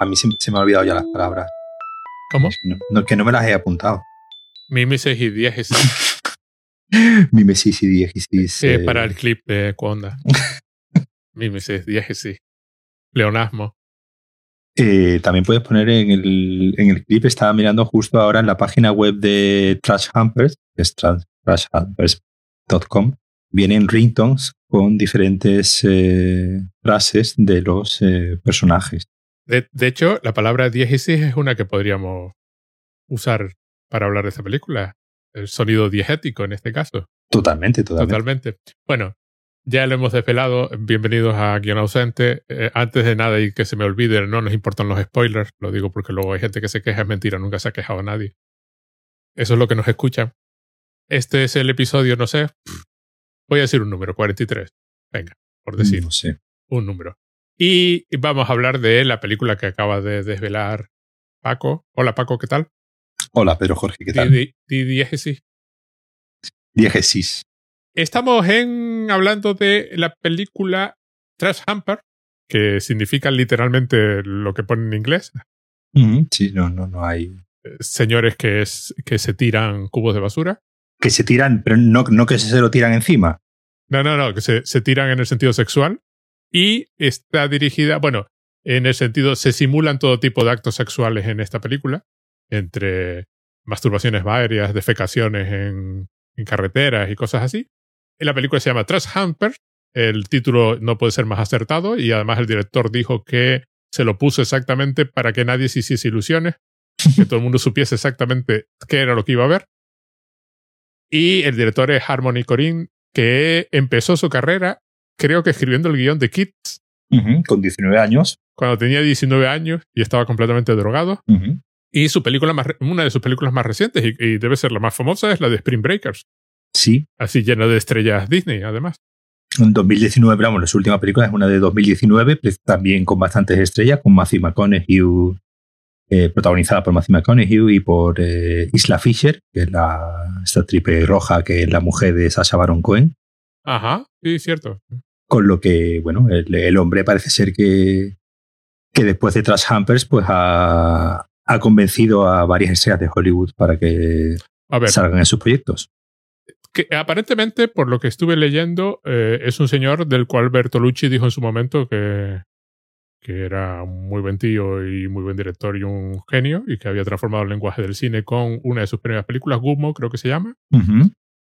A mí se, se me ha olvidado ya las palabras. ¿Cómo? No, no, que no me las he apuntado. Mimesis y diégesis. Mimesis y diégesis. Eh, para el clip de Conda. Mimesis, diégesis. Leonasmo. eh, también puedes poner en el, en el clip, estaba mirando justo ahora en la página web de Trash Humpers, que es trash- trashhumpers.com, vienen ringtones con diferentes eh, frases de los eh, personajes. De, de hecho, la palabra diégesis es una que podríamos usar para hablar de esta película. El sonido diegético en este caso. Totalmente, totalmente. Totalmente. Bueno, ya lo hemos desvelado. Bienvenidos a Guión Ausente. Eh, antes de nada, y que se me olvide, no nos importan los spoilers. Lo digo porque luego hay gente que se queja. Es mentira, nunca se ha quejado nadie. Eso es lo que nos escuchan. Este es el episodio, no sé. Voy a decir un número, 43. Venga, por decir No sé. un número. Y vamos a hablar de la película que acaba de desvelar Paco. Hola Paco, ¿qué tal? Hola, Pedro Jorge, ¿qué tal? Di- di- diégesis. Diégesis. Estamos en hablando de la película Trash Hamper, que significa literalmente lo que pone en inglés. Ujú, Sí, no, no, no hay. eh, Señores que, es, que se tiran cubos de basura. Que se tiran, pero no, no que se lo tiran encima. No, no, no, que se, se tiran en el sentido sexual. Y está dirigida, bueno, en el sentido, se simulan todo tipo de actos sexuales en esta película, entre masturbaciones varias, defecaciones en, carreteras y cosas así. La película se llama Trash Hamper. El título no puede ser más acertado y además el director dijo que se lo puso exactamente para que nadie se hiciese ilusiones, que todo el mundo supiese exactamente qué era lo que iba a ver. Y el director es Harmony Corinne, que empezó su carrera, creo que escribiendo el guion de Kids, Ujú, Con 19 años. cuando tenía 19 años y estaba completamente drogado. Ujú. Y su película más, una de sus películas más recientes, y, y debe ser la más famosa, es la de Spring Breakers. Sí. Así llena de estrellas Disney, además. En 2019, pero vamos, su última película es una de 2019, pues, también con bastantes estrellas, con Matthew McConaughey, eh, protagonizada por Matthew McConaughey y por eh, Isla Fisher, que es la, esta triple roja que es la mujer de Sasha Baron Cohen. Ajá, sí, cierto. Con lo que, bueno, el, el hombre parece ser que, que después de Trash Humpers, pues ha, ha convencido a varias estrellas de Hollywood para que A ver, salgan en sus proyectos. que aparentemente, por lo que estuve leyendo, eh, es un señor del cual Bertolucci dijo en su momento que, que era un muy buen tío y muy buen director y un genio, y que había transformado el lenguaje del cine con una de sus primeras películas, Gummo, creo que se llama.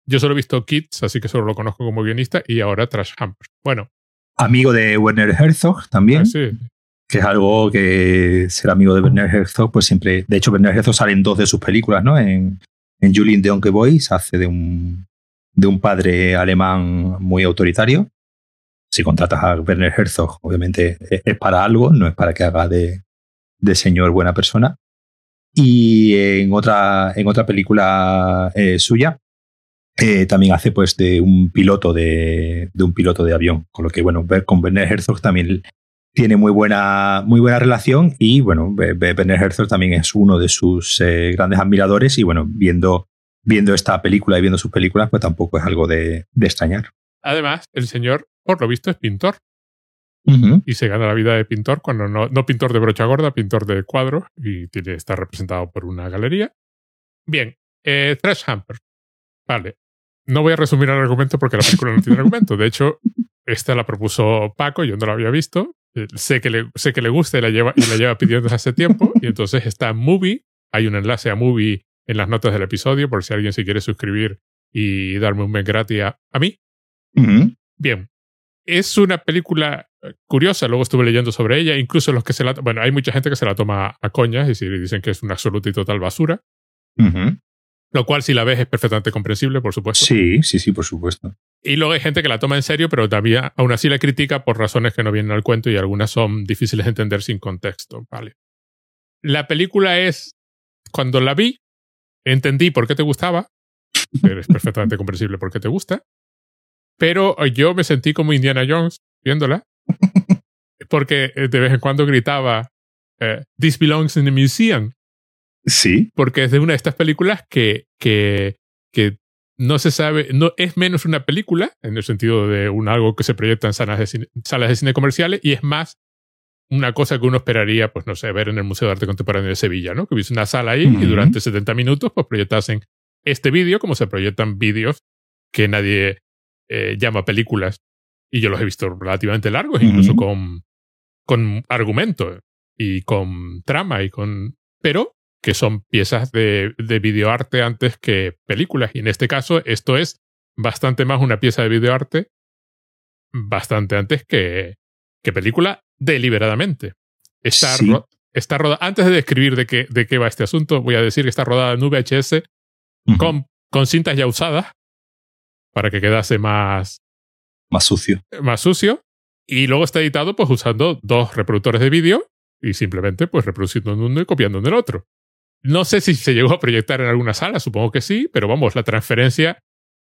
Yo solo he visto Kids, así que solo lo conozco como guionista, y ahora Trash Hamper. Bueno, Amigo de Werner Herzog también. así. que es algo que ser amigo de Werner Herzog, pues siempre. De hecho, Werner Herzog sale en dos de sus películas, ¿no? En, en Julien de Onke Boys hace de un, de un padre alemán muy autoritario. Si contratas a Werner Herzog, obviamente es, es para algo, no es para que haga de, de señor buena persona. Y en otra, en otra película eh, suya, eh, también hace pues de un piloto de, de un piloto de avión. Con lo que, bueno, ver con Werner Herzog también tiene muy buena, muy buena relación y bueno, Werner Herzog también es uno de sus eh, grandes admiradores y bueno, viendo, viendo esta película y viendo sus películas, pues tampoco es algo de, de extrañar. Además, el señor, por lo visto, es pintor y se gana la vida de pintor cuando no, no pintor de brocha gorda, pintor de cuadros y tiene, está representado por una galería. Bien, eh, Trash Hamper. Vale. No voy a resumir el argumento porque la película no tiene argumento. De hecho, esta la propuso Paco, yo no la había visto. Eh, Sé que le, sé que le gusta y la, lleva, y la lleva pidiendo desde hace tiempo. Y entonces está en Movie. Hay un enlace a Movie en las notas del episodio por si alguien se quiere suscribir y darme un mes gratis a, a mí. Bien. Es una película eh, curiosa, luego estuve leyendo sobre ella, incluso los que se la... Bueno, hay mucha gente que se la toma a coñas, es decir, dicen que es una absoluta y total basura, Ujú. Lo cual si la ves es perfectamente comprensible, por supuesto. Sí, sí, sí, por supuesto. Y luego hay gente que la toma en serio, pero también aún así la critica por razones que no vienen al cuento y algunas son difíciles de entender sin contexto, ¿vale? La película es... Cuando la vi, entendí por qué te gustaba, pero es perfectamente comprensible por qué te gusta, pero yo me sentí como Indiana Jones viéndola, porque eh, de vez en cuando gritaba, eh, This belongs in the museum, Sí. porque es de una de estas películas que, que, que no se sabe, no es menos una película, en el sentido de un algo que se proyecta en salas de cine, salas de cine comerciales, y es más una cosa que uno esperaría, pues no sé, ver en el Museo de Arte Contemporáneo de Sevilla, ¿no? Que hubiese una sala ahí y durante 70 minutos pues proyectasen este vídeo como se proyectan vídeos que nadie eh, llama películas. Y yo los he visto relativamente largos, incluso con, con argumento y con trama y con... Pero que son piezas de, de videoarte antes que películas. Y en este caso, esto es bastante más una pieza de videoarte bastante antes que, que película deliberadamente. Está, está rodada. Antes de describir de qué, de qué va este asunto, voy a decir que está rodada en VHS con, con cintas ya usadas para que quedase más. Más sucio. Más sucio. Y luego está editado pues usando dos reproductores de vídeo y simplemente pues reproduciendo en uno y copiando en el otro. No sé si se llegó a proyectar en alguna sala, supongo que sí, pero vamos, la transferencia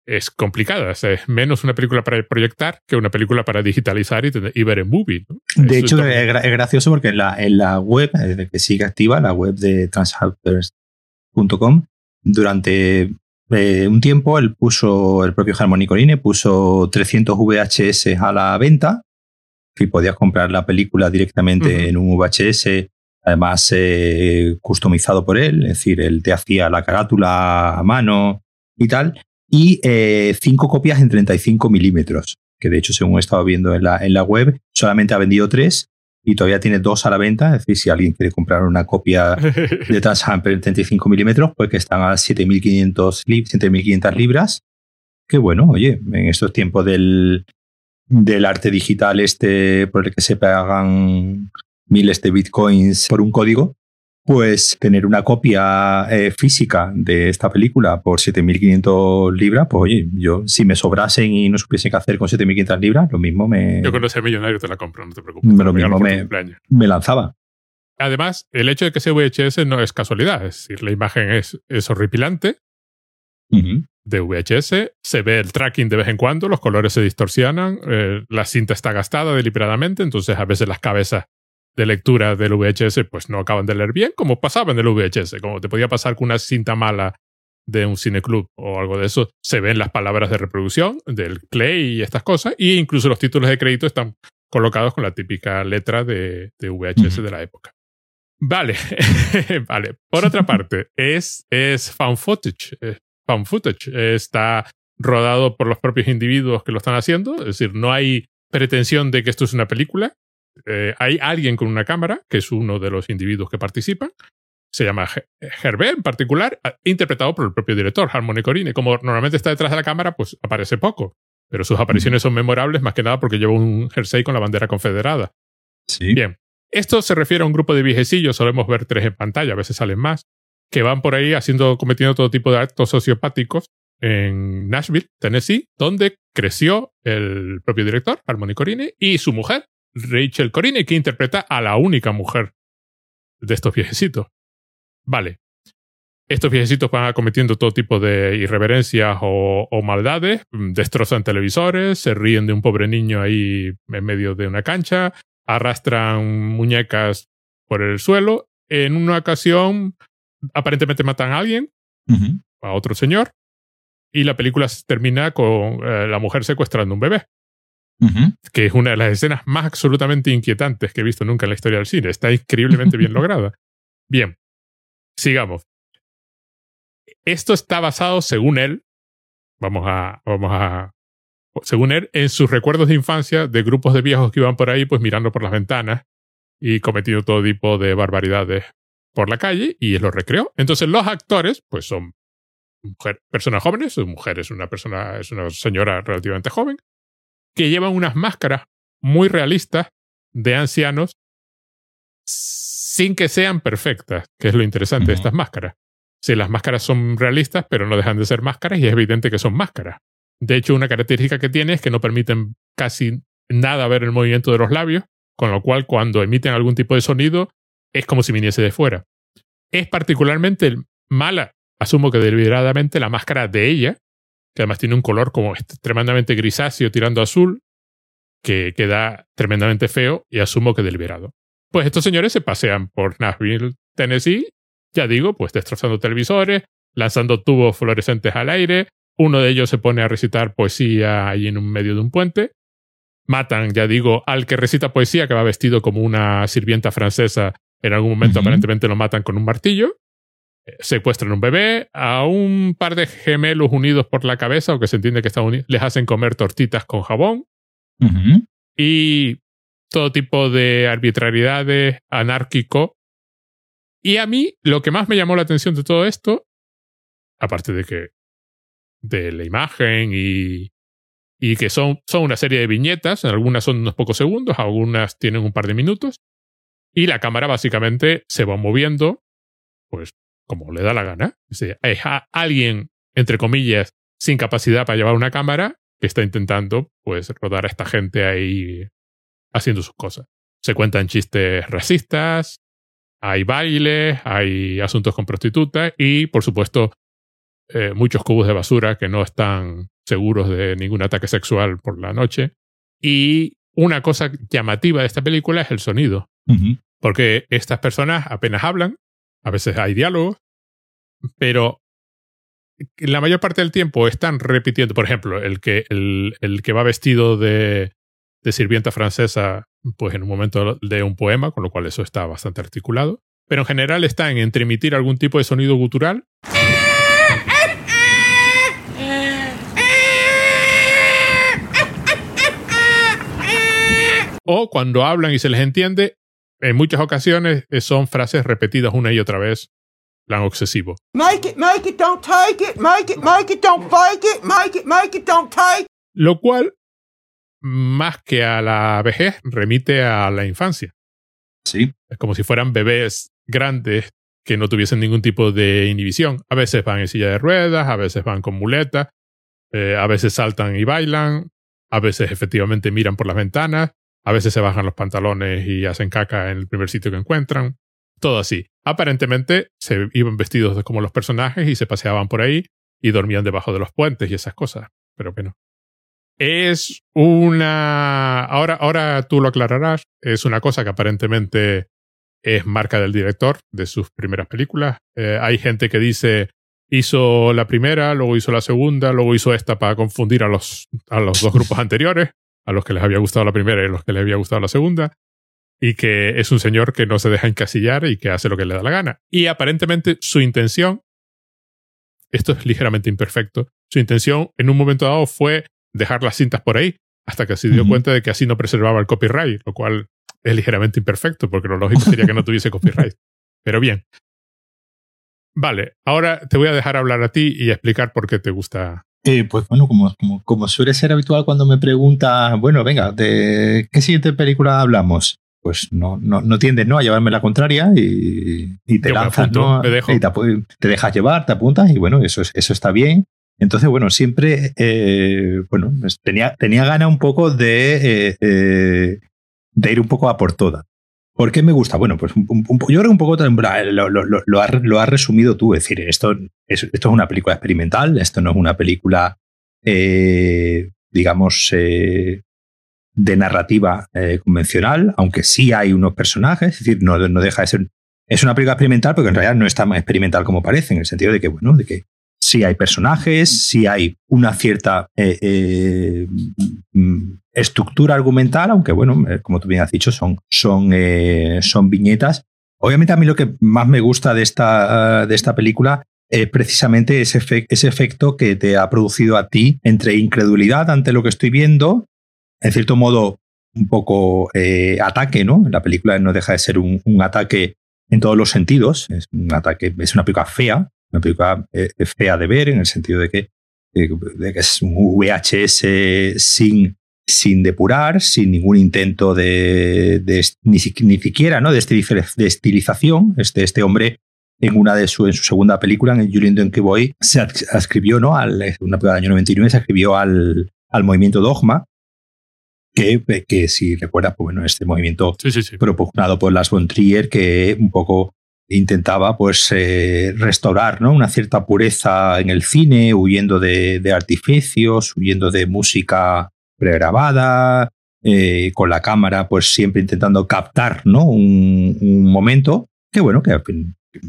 es complicada. es menos una película para proyectar que una película para digitalizar y, ver en movie. De hecho, es, gracioso porque en la, en la web, desde que sigue activa, la web de transhalpers.com, durante eh, un tiempo él puso, el propio Harmony Corine puso 300 VHS a la venta y podías comprar la película directamente en un VHS además eh, customizado por él, es decir, él te hacía la carátula a mano y tal, y eh, cinco copias en 35 milímetros, que de hecho, según he estado viendo en la, en la web, solamente ha vendido tres y todavía tiene dos a la venta. Es decir, si alguien quiere comprar una copia de Transhamper en 35 milímetros, pues que están a 7.500 libras. Que bueno, oye, en estos tiempos del, del arte digital este por el que se pagan miles de bitcoins por un código, pues tener una copia eh, física de esta película por 7.500 libras, pues oye, yo si me sobrasen y no supiese qué hacer con 7.500 libras, lo mismo me... Yo cuando sea millonario te la compro, no te preocupes. lo mismo me, me, lanzaba. Además, el hecho de que sea VHS no es casualidad, es decir, la imagen es, es horripilante de VHS, se ve el tracking de vez en cuando, los colores se distorsionan, eh, la cinta está gastada deliberadamente, entonces a veces las cabezas de lectura del VHS pues no acaban de leer bien, como pasaba en el VHS, como te podía pasar con una cinta mala de un cineclub o algo de eso, se ven las palabras de reproducción del Clay y estas cosas, e incluso los títulos de crédito están colocados con la típica letra de, VHS de la época. Vale, vale. Por otra parte, es, es found footage. found footage. Está rodado por los propios individuos que lo están haciendo, es decir, no hay pretensión de que esto es una película, eh, hay alguien con una cámara, que es uno de los individuos que participan, se llama Hervé en particular, interpretado por el propio director, Harmony Corine. Como normalmente está detrás de la cámara, pues aparece poco, pero sus apariciones son memorables más que nada porque lleva un jersey con la bandera confederada. Sí. Bien. Esto se refiere a un grupo de viejecillos, solemos ver tres en pantalla, a veces salen más, que van por ahí haciendo, cometiendo todo tipo de actos sociopáticos en Nashville, Tennessee, donde creció el propio director, Harmony Corine, y su mujer, Rachel Corine, que interpreta a la única mujer de estos viejecitos. Vale. Estos viejecitos van cometiendo todo tipo de irreverencias o, maldades, destrozan televisores, se ríen de un pobre niño ahí en medio de una cancha, arrastran muñecas por el suelo. En una ocasión, aparentemente matan a alguien, a otro señor, y la película termina con eh, la mujer secuestrando un bebé que es una de las escenas más absolutamente inquietantes que he visto nunca en la historia del cine. Está increíblemente bien lograda. Bien, sigamos. Esto está basado, según él, vamos a, vamos a, según él, en sus recuerdos de infancia de grupos de viejos que iban por ahí, pues mirando por las ventanas y cometiendo todo tipo de barbaridades por la calle y él lo recreó. Entonces los actores, pues son personas jóvenes, su mujer es una persona, es una señora relativamente joven, que llevan unas máscaras muy realistas de ancianos sin que sean perfectas, que es lo interesante de estas máscaras. Si las máscaras son realistas, pero no dejan de ser máscaras y es evidente que son máscaras. De hecho, una característica que tiene es que no permiten casi nada ver el movimiento de los labios, con lo cual cuando emiten algún tipo de sonido es como si viniese de fuera. Es particularmente mala, asumo que deliberadamente, la máscara de ella, que además tiene un color como tremendamente grisáceo tirando azul, que queda tremendamente feo y asumo que deliberado. Pues estos señores se pasean por Nashville, Tennessee, ya digo, pues destrozando televisores, lanzando tubos fluorescentes al aire, uno de ellos se pone a recitar poesía ahí en un medio de un puente, Matan, ya digo, al que recita poesía, que va vestido como una sirvienta francesa. En algún momento aparentemente lo matan con un martillo. Eh, Secuestran un bebé, a un par de gemelos unidos por la cabeza, o que se entiende que están unidos, les hacen comer tortitas con jabón Ujú. y todo tipo de arbitrariedades, anárquico. Y a mí lo que más me llamó la atención de todo esto, aparte de que de la imagen y, y que son, son una serie de viñetas, algunas son unos pocos segundos, algunas tienen un par de minutos, y la cámara básicamente se va moviendo, pues como le da la gana. Es alguien, entre comillas, sin capacidad para llevar una cámara, que está intentando pues rodar a esta gente ahí haciendo sus cosas. Se cuentan chistes racistas, hay bailes, hay asuntos con prostitutas y, por supuesto, eh, muchos cubos de basura que no están seguros de ningún ataque sexual por la noche. Y una cosa llamativa de esta película es el sonido, porque estas personas apenas hablan, a veces hay diálogos, pero la mayor parte del tiempo están repitiendo, por ejemplo, el que, el, el que va vestido de, de sirvienta francesa, pues en un momento de un poema, con lo cual eso está bastante articulado. Pero en general está en entremitir algún tipo de sonido gutural. O cuando hablan y se les entiende, en muchas ocasiones son frases repetidas una y otra vez, plan obsesivo. Make it, make it, don't take it. Make it, make it, don't fake it. Make it, make it, don't take. Lo cual, más que a la vejez, remite a la infancia. Sí. Es como si fueran bebés grandes que no tuviesen ningún tipo de inhibición. A veces van en silla de ruedas, a veces van con muleta, eh, a veces saltan y bailan, a veces efectivamente miran por las ventanas, a veces se bajan los pantalones y hacen caca en el primer sitio que encuentran. Todo así. Aparentemente se iban vestidos como los personajes y se paseaban por ahí y dormían debajo de los puentes y esas cosas. Pero bueno. Es una. Ahora, ahora tú lo aclararás. Es una cosa que aparentemente es marca del director de sus primeras películas. Eh, hay gente que dice hizo la primera, luego hizo la segunda, luego hizo esta para confundir a los, a los dos grupos anteriores, a los que les había gustado la primera y a los que les había gustado la segunda, y que es un señor que no se deja encasillar y que hace lo que le da la gana. Y aparentemente su intención, esto es ligeramente imperfecto, su intención en un momento dado fue dejar las cintas por ahí, hasta que se dio cuenta de que así no preservaba el copyright, lo cual es ligeramente imperfecto, porque lo lógico sería que no tuviese copyright. Pero bien. Vale, ahora te voy a dejar hablar a ti y explicar por qué te gusta. Eh, pues bueno, como, como, como suele ser habitual cuando me pregunta, bueno, venga, ¿de qué siguiente película hablamos? Pues no, no, no tiendes ¿no? a llevarme la contraria y, y te Yo me lanzas, apunto, ¿no? me dejo. Y te, dejas llevar, te apuntas y bueno, eso, es- eso está bien. Entonces, bueno, siempre, eh, bueno, pues tenía, tenía gana un poco de, eh, eh, de ir un poco a por todas. ¿Por qué me gusta? Bueno, pues un, un- un po- yo creo un poco lo, lo, lo, lo has, lo has resumido tú. Es decir, esto es, esto es una película experimental, esto no es una película, eh, digamos, eh, de narrativa eh, convencional, aunque sí hay unos personajes, es decir, no, no deja de ser. Es una película experimental, porque en realidad no es tan experimental como parece, en el sentido de que, bueno, de que sí hay personajes, sí hay una cierta eh, eh, estructura argumental, aunque bueno, como tú bien has dicho, son, son, son viñetas. Obviamente a mí lo que más me gusta de esta, de esta película es precisamente ese, efe- ese efecto que te ha producido a ti entre incredulidad ante lo que estoy viendo, en cierto modo un poco eh, ataque, ¿no? La película no deja de ser un, un ataque en todos los sentidos, es un ataque, es una película fea, una película eh, fea de ver en el sentido de que, de, de que es un VHS sin, sin depurar, sin ningún intento de, de- ni, ni siquiera ¿no? de, estiliz- de estilización. Este, este hombre en una de su, en su segunda película, en Julian Donkey Boy, se ads- adscribió, ¿no? Al, una película del año 99, se adscribió al, al movimiento Dogma, que, que si recuerdas, pues bueno, este movimiento Sí, sí, sí. propugnado por Las von Trier, que un poco intentaba pues eh, restaurar ¿no? una cierta pureza en el cine, huyendo de, de artificios, huyendo de música pregrabada, eh, con la cámara pues siempre intentando captar ¿no? un, un momento que bueno, que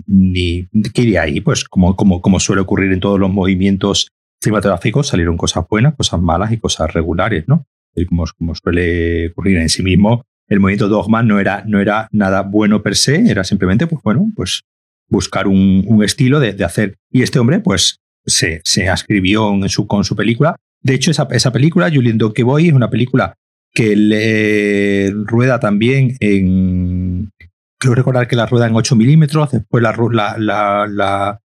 ni que iría ahí, pues como, como, como suele ocurrir en todos los movimientos cinematográficos, salieron cosas buenas, cosas malas y cosas regulares, ¿no? Como, como suele ocurrir en sí mismo. El movimiento Dogma no era, no era nada bueno per se, era simplemente, pues bueno, pues buscar un, un estilo de, de, hacer. Y este hombre, pues, se, se ascribió en su, con su película. De hecho, esa, esa película, Julien Boy, es una película que le rueda también en. Creo recordar que la rueda en 8 milímetros, después la, la, la, la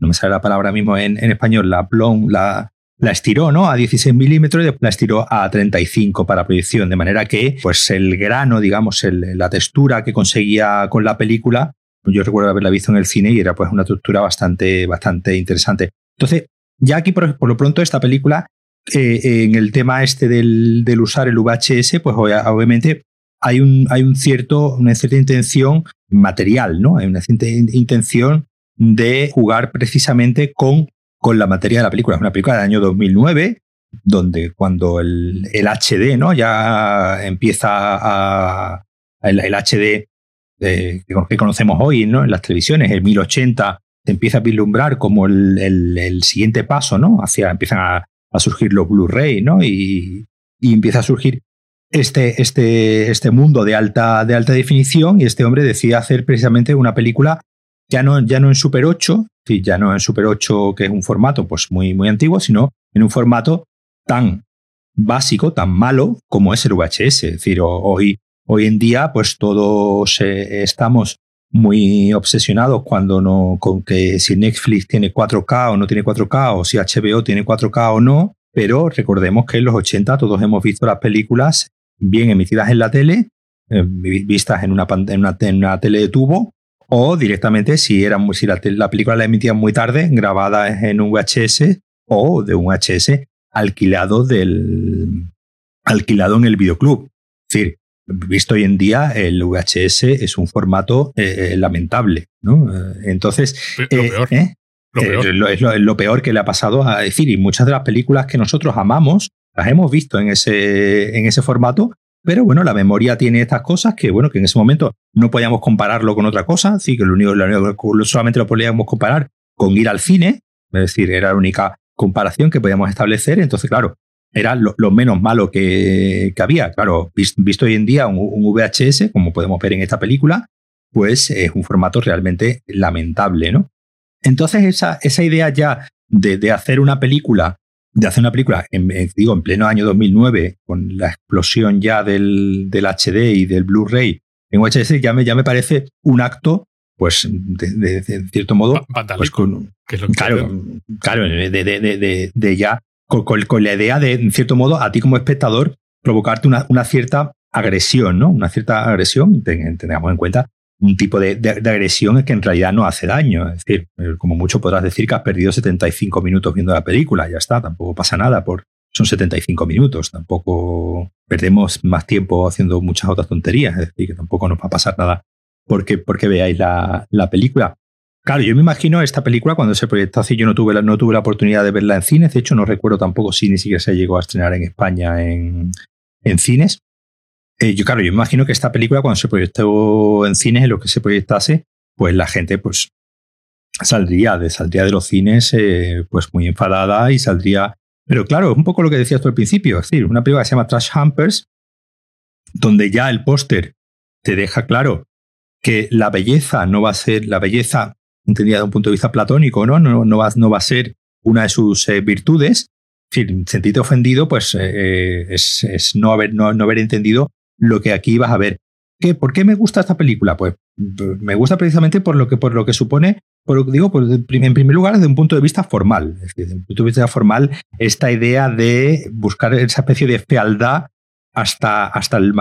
no me sale la palabra mismo en, en español, la plon, la, la estiró ¿no? a 16 milímetros y la estiró a 35 para proyección, de manera que pues el grano, digamos, la textura que conseguía con la película, yo recuerdo haberla visto en el cine y era pues una textura bastante, bastante interesante. Entonces, ya aquí por, por lo pronto esta película, eh, en el tema este del, del, usar el VHS, pues obviamente hay, un, hay un cierto, una cierta intención material, ¿no? Hay una cierta intención de jugar precisamente con con la materia de la película. Es una película del año 2009, donde cuando el, HD ¿no? ya empieza a. El, HD eh, que conocemos hoy en las televisiones, el 1080, se empieza a vislumbrar como el, siguiente paso, ¿no? Hacia, empiezan a, surgir los Blu-ray, ¿no? Y, y, empieza a surgir este, este, este mundo de alta, de alta definición, y este hombre decide hacer precisamente una película ya no, ya no en Super 8, ya no en Super 8, que es un formato pues muy, muy antiguo, sino en un formato tan básico, tan malo como es el VHS. Es decir, hoy, hoy en día, pues todos eh, estamos muy obsesionados cuando no, con que si Netflix tiene 4K o no tiene 4K, o si HBO tiene 4K o no, pero recordemos que en los 80 todos hemos visto las películas bien emitidas en la tele, eh, vistas en una, en una, en una tele de tubo, o directamente si, era, si la, la, película la emitían muy tarde, grabada en un VHS o de un VHS alquilado, del, alquilado en el videoclub. Es decir, visto hoy en día, el VHS es un formato eh, lamentable. ¿no? Entonces, lo eh, peor. ¿eh? Lo peor. Eh, lo, es, lo, es, lo, peor que le ha pasado a decir, y muchas de las películas que nosotros amamos las hemos visto en ese, en ese formato pero bueno, la memoria tiene estas cosas que, bueno, que en ese momento no podíamos compararlo con otra cosa, así que lo único, lo único, solamente lo podíamos comparar con ir al cine, es decir, era la única comparación que podíamos establecer. Entonces, claro, era lo, lo menos malo que, que, había. Claro, visto hoy en día un, un, VHS, como podemos ver en esta película, pues es un formato realmente lamentable, ¿no? Entonces, esa, esa idea ya de, de hacer una película de hacer una película, en, en, digo, en pleno año 2009, con la explosión ya del, del HD y del Blu-ray en UHS, ya me, ya me parece un acto, pues, de, de, de cierto modo, pues con, que es lo que claro, claro, de, de, de ya, con, con, con, la idea de, en cierto modo, a ti como espectador, provocarte una, una cierta agresión, ¿no? Una cierta agresión, tengamos en cuenta un tipo de, de, de, agresión que en realidad no hace daño. Es decir, eh, como mucho podrás decir que has perdido 75 minutos viendo la película, ya está, tampoco pasa nada, por, son 75 minutos, tampoco perdemos más tiempo haciendo muchas otras tonterías, es decir, que tampoco nos va a pasar nada porque, porque veáis la, la película. Claro, yo me imagino esta película cuando se proyectó así, yo no tuve, la, no tuve la oportunidad de verla en cines, de hecho no recuerdo tampoco si ni siquiera se llegó a estrenar en España en, en cines, eh, yo, claro, yo imagino que esta película, cuando se proyectó en cines, en lo que se proyectase, pues la gente, pues, saldría de, saldría de los cines, eh, pues, muy enfadada y saldría. Pero claro, un poco lo que decías tú al principio, es decir, una película que se llama Trash Humpers, donde ya el póster te deja claro que la belleza no va a ser la belleza entendida de un punto de vista platónico, ¿no? No, no, va, no va a ser una de sus eh, virtudes. En fin, sentirte ofendido, pues eh, es, es, no, haber, no, no haber entendido lo que aquí vas a ver. ¿Qué, ¿Por qué me gusta esta película? Pues me gusta precisamente por lo que, por lo que supone, por digo, por, en primer lugar, desde un punto de vista formal. Es decir, desde un punto de vista formal, esta idea de buscar esa especie de fealdad hasta, hasta, el,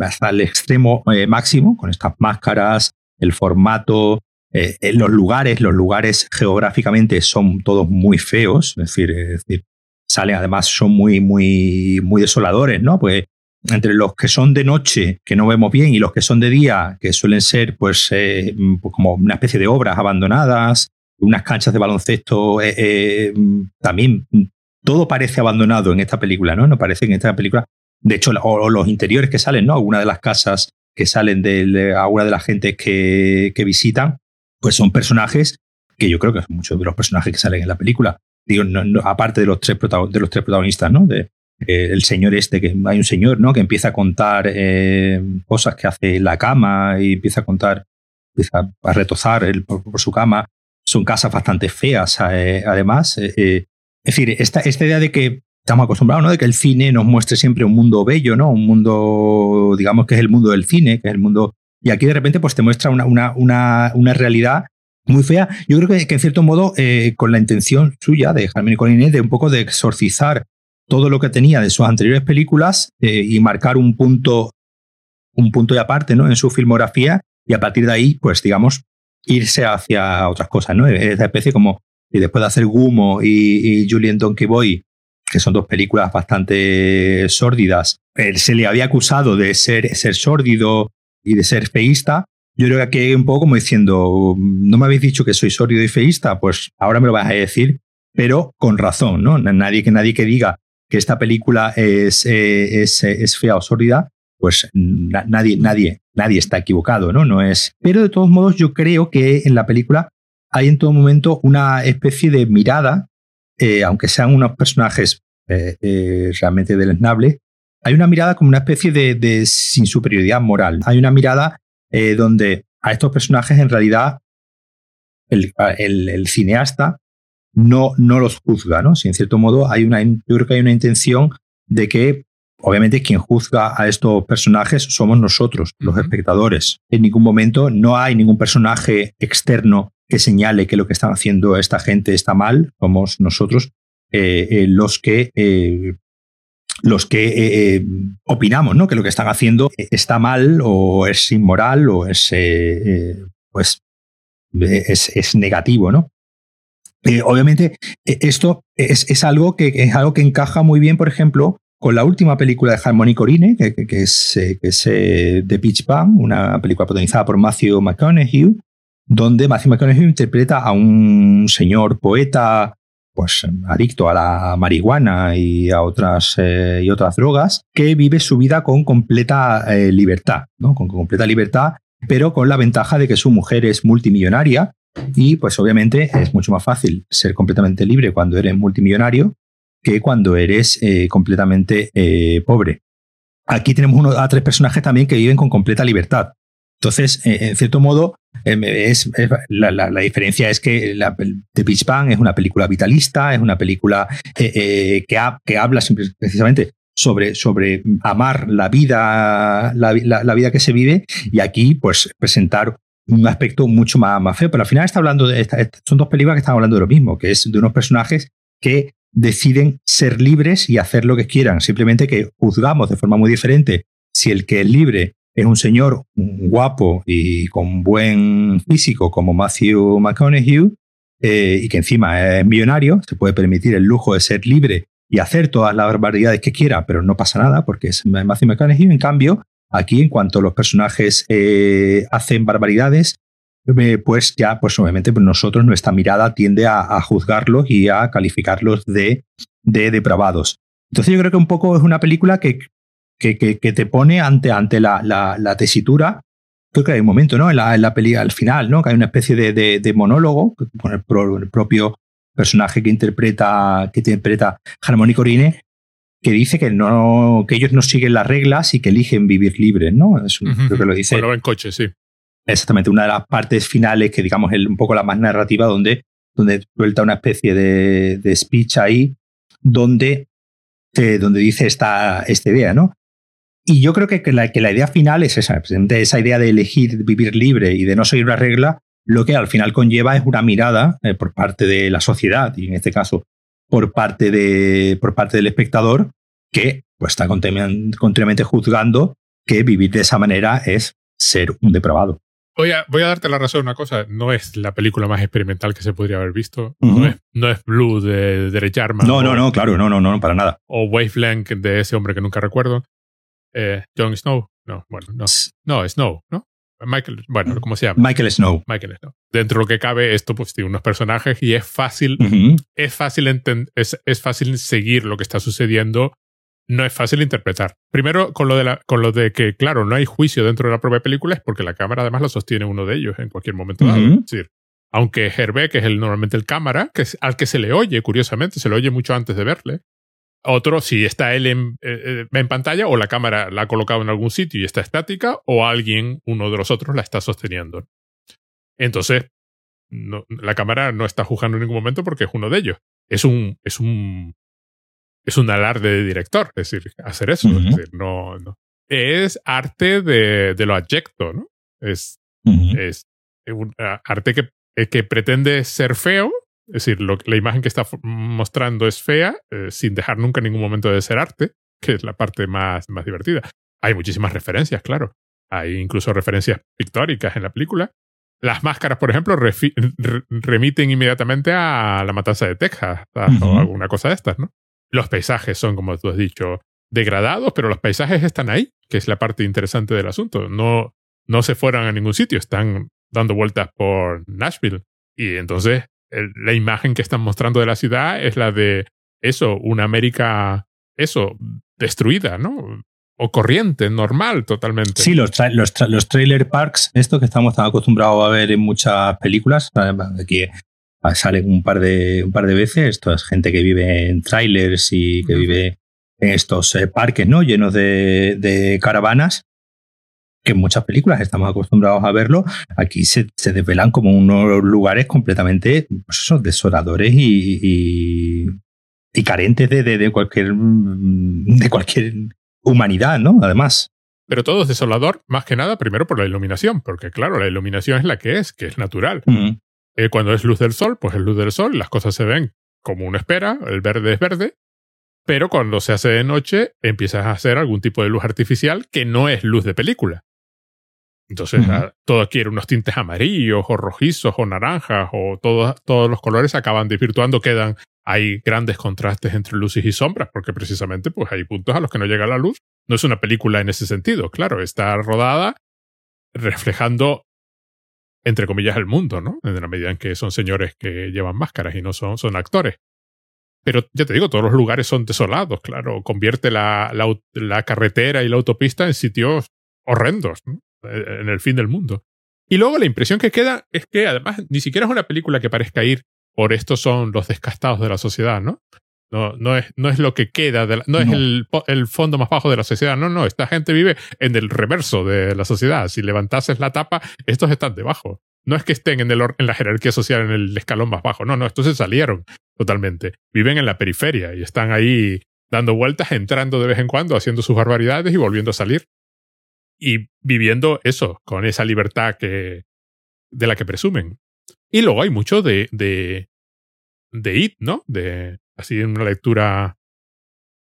hasta el extremo eh, máximo, con estas máscaras, el formato, eh, los lugares, los lugares geográficamente son todos muy feos, es decir, es decir, salen además, son muy, muy, muy desoladores, ¿no? Pues entre los que son de noche, que no vemos bien, y los que son de día, que suelen ser pues, eh, pues como una especie de obras abandonadas, unas canchas de baloncesto, eh, eh, también todo parece abandonado en esta película, ¿no? No parece en esta película. De hecho, o, los interiores que salen, ¿no? Algunas de las casas que salen de alguna de las gentes que, que, visitan, pues son personajes que yo creo que son muchos de los personajes que salen en la película. Digo, no, no, aparte de los tres, de los tres protagonistas, ¿no? De, eh, el señor este, que hay un señor, ¿no? Que empieza a contar eh, cosas que hace la cama y empieza a contar, empieza a retozar por, su cama. Son casas bastante feas, eh, además. es decir, esta, esta idea de que estamos acostumbrados, ¿no? De que el cine nos muestre siempre un mundo bello, ¿no? Un mundo, digamos, que es el mundo del cine, que es el mundo... Y aquí de repente pues te muestra una, una, una, una realidad muy fea. Yo creo que, en cierto modo, eh, con la intención suya de Jaime Colinet de un poco de exorcizar todo lo que tenía de sus anteriores películas eh, y marcar un punto, un punto de aparte ¿no? en su filmografía y a partir de ahí, pues digamos, irse hacia otras cosas. ¿no? Esa especie como, y después de hacer Gumo y, y Julien Donkey Boy, que son dos películas bastante sórdidas, él se le había acusado de ser, ser sórdido y de ser feísta, yo creo que un poco como diciendo, no me habéis dicho que soy sórdido y feísta, pues ahora me lo vais a decir, pero con razón, ¿no? Nadie que, nadie que diga que esta película es, eh, es, es fea o sórdida, pues nadie, nadie, nadie está equivocado, ¿no? No es. Pero de todos modos, yo creo que en la película hay en todo momento una especie de mirada, eh, aunque sean unos personajes eh, realmente deleznables, hay una mirada como una especie de, de sin superioridad moral. Hay una mirada donde a estos personajes en realidad el, el, cineasta no, no los juzga, ¿no? Si en cierto modo hay una, yo creo que hay una intención de que obviamente quien juzga a estos personajes somos nosotros, los espectadores. En ningún momento no hay ningún personaje externo que señale que lo que están haciendo esta gente está mal, somos nosotros eh, eh, los que eh, los que opinamos ¿no? que lo que están haciendo está mal o es inmoral o es, pues, es, es, negativo. ¿no? Obviamente, esto es, es, algo que, es algo que encaja muy bien, por ejemplo, con la última película de Harmony Corine, que, que, es, que es The Pitch Bang, una película protagonizada por Matthew McConaughey, donde Matthew McConaughey interpreta a un señor poeta pues adicto a la marihuana y a otras eh, y otras drogas que vive su vida con completa eh, libertad, ¿no? Con completa libertad, pero con la ventaja de que su mujer es multimillonaria y pues obviamente es mucho más fácil ser completamente libre cuando eres multimillonario que cuando eres eh, completamente pobre. Aquí tenemos uno a tres personajes también que viven con completa libertad. Entonces, en cierto modo, es, es la, diferencia es que The Beach Bang es una película vitalista, es una película eh, eh, que, que, habla precisamente sobre, sobre amar la vida, la, la, vida que se vive y aquí pues presentar un aspecto mucho más, feo. Pero al final está hablando de son dos películas que están hablando de lo mismo, que es de unos personajes que deciden ser libres y hacer lo que quieran, simplemente que juzgamos de forma muy diferente si el que es libre es un señor guapo y con buen físico como Matthew McConaughey eh, y que encima es millonario, se puede permitir el lujo de ser libre y hacer todas las barbaridades que quiera, pero no pasa nada porque es Matthew McConaughey. En cambio, aquí en cuanto los personajes eh, hacen barbaridades, eh, pues ya, pues obviamente pues nosotros nuestra mirada tiende a, a juzgarlos y a calificarlos de, de depravados. Entonces yo creo que un poco es una película que que, que, te pone ante, ante la, la, tesitura. Creo que hay un momento, ¿no? En la, en la peli al final, ¿no? Que hay una especie de, de, de monólogo con el, propio personaje que interpreta, que interpreta Harmony Corine, que dice que no, que ellos no siguen las reglas y que eligen vivir libres, ¿no? Es, uh -huh. Creo que lo dice. Bueno, en coche, sí. Exactamente, una de las partes finales, que digamos es un poco la más narrativa, donde, donde suelta una especie de, de speech ahí, donde, eh, donde dice esta, esta idea, ¿no? Y yo creo que, que, la, que la idea final es esa, esa idea de elegir vivir libre y de no seguir una regla, lo que al final conlleva es una mirada eh, por parte de la sociedad y en este caso por parte, de, por parte del espectador que pues, está continuamente juzgando que vivir de esa manera es ser un depravado. Voy a, voy a darte la razón una cosa, no es la película más experimental que se podría haber visto, uh -huh. no, es, no es Blue de Derek Jarman. No, no, no, claro, no, no, no, para nada. O Wavelength de ese hombre que nunca recuerdo. Eh, Jon Snow. No, bueno, no. No, Snow, ¿no? Michael, bueno, ¿cómo se llama? Michael Snow. Michael Snow. Dentro de lo que cabe, esto pues tiene unos personajes y es fácil, uh -huh. es fácil es, es fácil seguir lo que está sucediendo. No es fácil interpretar. Primero, con lo, de la, con lo de que, claro, no hay juicio dentro de la propia película, es porque la cámara además la sostiene uno de ellos en cualquier momento dado. Uh -huh. Es decir, aunque Hervé, que es el, normalmente el cámara, que es, al que se le oye, curiosamente, se le oye mucho antes de verle, Otro, si está él en, eh, en, pantalla o la cámara la ha colocado en algún sitio y está estática, o alguien, uno de los otros, la está sosteniendo. Entonces, no, la cámara no está juzgando en ningún momento porque es uno de ellos. Es un, es un, es un alarde de director, es decir, hacer eso. es, decir, no, no. es arte de, de lo abyecto, ¿no? Es, es un arte que, que pretende ser feo, es decir, lo, la imagen que está mostrando es fea, eh, sin dejar nunca en ningún momento de ser arte, que es la parte más, más divertida. Hay muchísimas referencias, claro. Hay incluso referencias pictóricas en la película. Las máscaras, por ejemplo, remiten inmediatamente a la matanza de Texas o alguna cosa de estas, ¿no? Los paisajes son, como tú has dicho, degradados, pero los paisajes están ahí, que es la parte interesante del asunto. No, no se fueron a ningún sitio, están dando vueltas por Nashville. Y entonces la imagen que están mostrando de la ciudad es la de eso, una América, eso, destruida, ¿no? O corriente, normal, totalmente. Sí, los, los, los, trailer parks, esto que estamos tan acostumbrados a ver en muchas películas, aquí salen un par de, un par de veces, esto es gente que vive en trailers y que vive en estos eh, parques, ¿no? Llenos de, de caravanas que en muchas películas estamos acostumbrados a verlo, aquí se, se desvelan como unos lugares completamente pues eso, desoladores y, y, y carentes de, de, de, cualquier, de cualquier humanidad, ¿no? Además. Pero todo es desolador, más que nada, primero por la iluminación, porque claro, la iluminación es la que es, que es natural. Eh, cuando es luz del sol, pues es luz del sol, las cosas se ven como uno espera, el verde es verde, pero cuando se hace de noche empiezas a hacer algún tipo de luz artificial que no es luz de película. Entonces, todo quiere unos tintes amarillos o rojizos o naranjas o todos los colores acaban desvirtuando, quedan, hay grandes contrastes entre luces y sombras, porque precisamente pues hay puntos a los que no llega la luz. No es una película en ese sentido, claro, está rodada reflejando, entre comillas, el mundo, ¿no? En la medida en que son señores que llevan máscaras y no son, son actores. Pero ya te digo, todos los lugares son desolados, claro. Convierte la, la, la carretera y la autopista en sitios horrendos. ¿no? Eh, en el fin del mundo. Y luego la impresión que queda es que además ni siquiera es una película que parezca ir por estos son los descastados de la sociedad, ¿no? No, no, es, no es lo que queda, de no, es el, el, fondo más bajo de la sociedad, no, no, esta gente vive en el reverso de la sociedad. Si levantases la tapa, estos están debajo. No es que estén en, el, en la jerarquía social, en el escalón más bajo, no, no, estos se salieron totalmente. Viven en la periferia y están ahí dando vueltas, entrando de vez en cuando, haciendo sus barbaridades y volviendo a salir y viviendo eso, con esa libertad que, de la que presumen. Y luego hay mucho de, de, de IT, ¿no? De, así en una lectura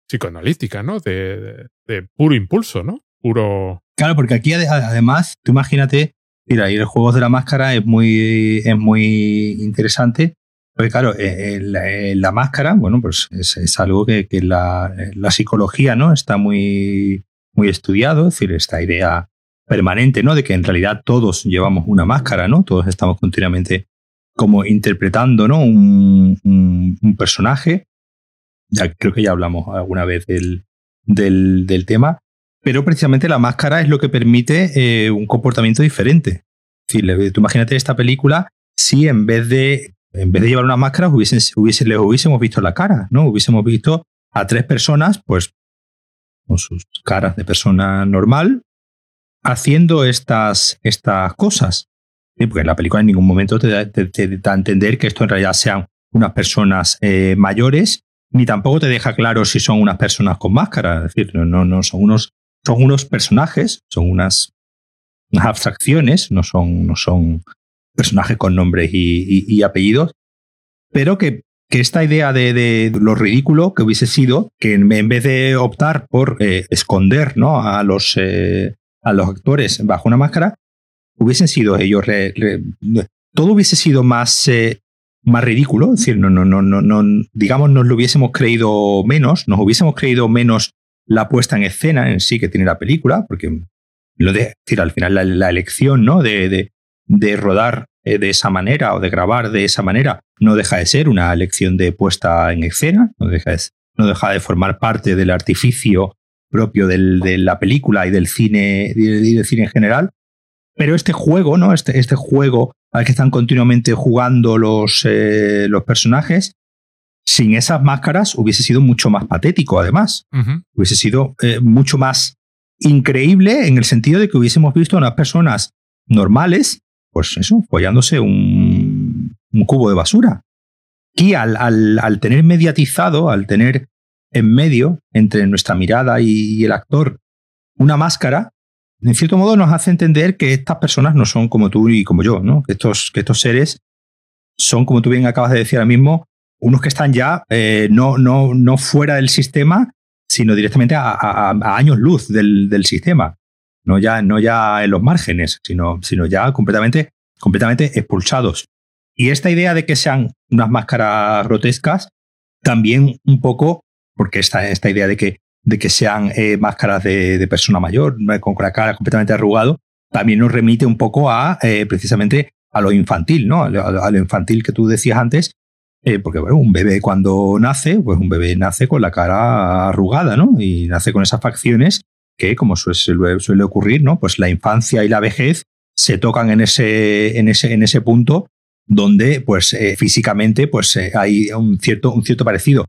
psicoanalítica, ¿no? De, de, puro impulso, ¿no? Puro... Claro, porque aquí además, tú imagínate, mira, y el juego de la máscara es muy, es muy interesante, porque claro, eh, eh, eh, la, máscara, bueno, pues es, algo que, la, la, psicología, ¿no? Está muy muy estudiado, es decir, esta idea permanente, ¿no? De que en realidad todos llevamos una máscara, ¿no? Todos estamos continuamente como interpretando, ¿no? Un, personaje. Ya creo que ya hablamos alguna vez del, del, tema. Pero precisamente la máscara es lo que permite eh, un comportamiento diferente. Imagínate esta película si en vez de, en vez de llevar una máscara hubiesen, hubiesen, les hubiésemos visto la cara, ¿no? Hubiésemos visto a tres personas, pues con sus caras de persona normal, haciendo estas, estas cosas. Porque en la película en ningún momento te da, a entender que esto en realidad sean unas personas eh, mayores, ni tampoco te deja claro si son unas personas con máscara. Es decir, no, no son, unos, son unos personajes, son unas, abstracciones, no son, no son personajes con nombres y, y apellidos, pero que que esta idea de, lo ridículo que hubiese sido que en, vez de optar por eh, esconder ¿no? a, los, eh, a los actores bajo una máscara, hubiesen sido ellos. todo hubiese sido más, eh, más ridículo. Es decir, no, no, no, no, no, digamos, nos lo hubiésemos creído menos, nos hubiésemos creído menos la puesta en escena en sí que tiene la película, porque lo de, decir, al final la, elección ¿no? de, de, de rodar de esa manera o de grabar de esa manera no deja de ser una lección de puesta en escena, no deja de, no deja de formar parte del artificio propio del, de la película y del cine y del cine en general. Pero este juego, ¿no? Este, este juego al que están continuamente jugando los, eh, los personajes, sin esas máscaras hubiese sido mucho más patético, además. Hubiese sido eh, mucho más increíble en el sentido de que hubiésemos visto a unas personas normales, pues eso, follándose un, un cubo de basura. Y al, al- al tener mediatizado, al tener en medio, entre nuestra mirada y, el actor, una máscara, en cierto modo nos hace entender que estas personas no son como tú y como yo, ¿no? Que estos, estos seres son, como tú bien acabas de decir ahora mismo, unos que están ya eh, no, no, no fuera del sistema, sino directamente a, a- a años luz del, del sistema. No ya, no ya en los márgenes, sino, sino ya completamente, completamente expulsados. Y esta idea de que sean unas máscaras grotescas, también un poco, porque esta, esta idea de que, de que sean eh, máscaras de, persona mayor, con la cara completamente arrugado, también nos remite un poco a eh, precisamente a lo infantil, ¿no? A lo, infantil que tú decías antes, eh, porque un bebé cuando nace, pues un bebé nace con la cara arrugada, ¿no? Y nace con esas facciones que, como suele, ocurrir, ¿no? Pues la infancia y la vejez se tocan en ese, en ese, en ese punto donde, pues, eh, físicamente, pues eh, hay un cierto, un cierto parecido.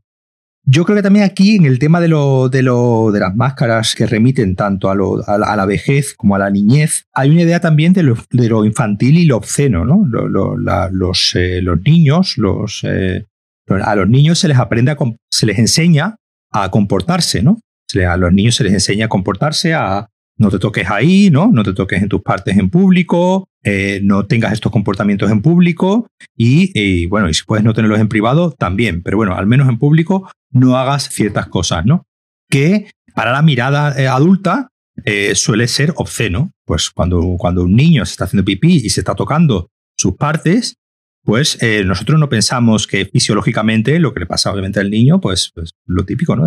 Yo creo que también aquí en el tema de, lo, de, lo, de las máscaras que remiten tanto a, lo, a, la, a la vejez como a la niñez, hay una idea también de lo, de lo infantil y lo obsceno, ¿no? Los, eh, los niños, los, eh, a los niños se les aprende, se les enseña a comportarse, ¿no? A los niños se les enseña a comportarse, a no te toques ahí, ¿no? No te toques en tus partes en público, eh, no tengas estos comportamientos en público y, y, bueno, y si puedes no tenerlos en privado, también, pero bueno, al menos en público no hagas ciertas cosas, ¿no? Que para la mirada eh, adulta eh, suele ser obsceno. Pues cuando, cuando un niño se está haciendo pipí y se está tocando sus partes, pues nosotros no pensamos que fisiológicamente lo que le pasa obviamente al niño, pues, pues lo típico, ¿no?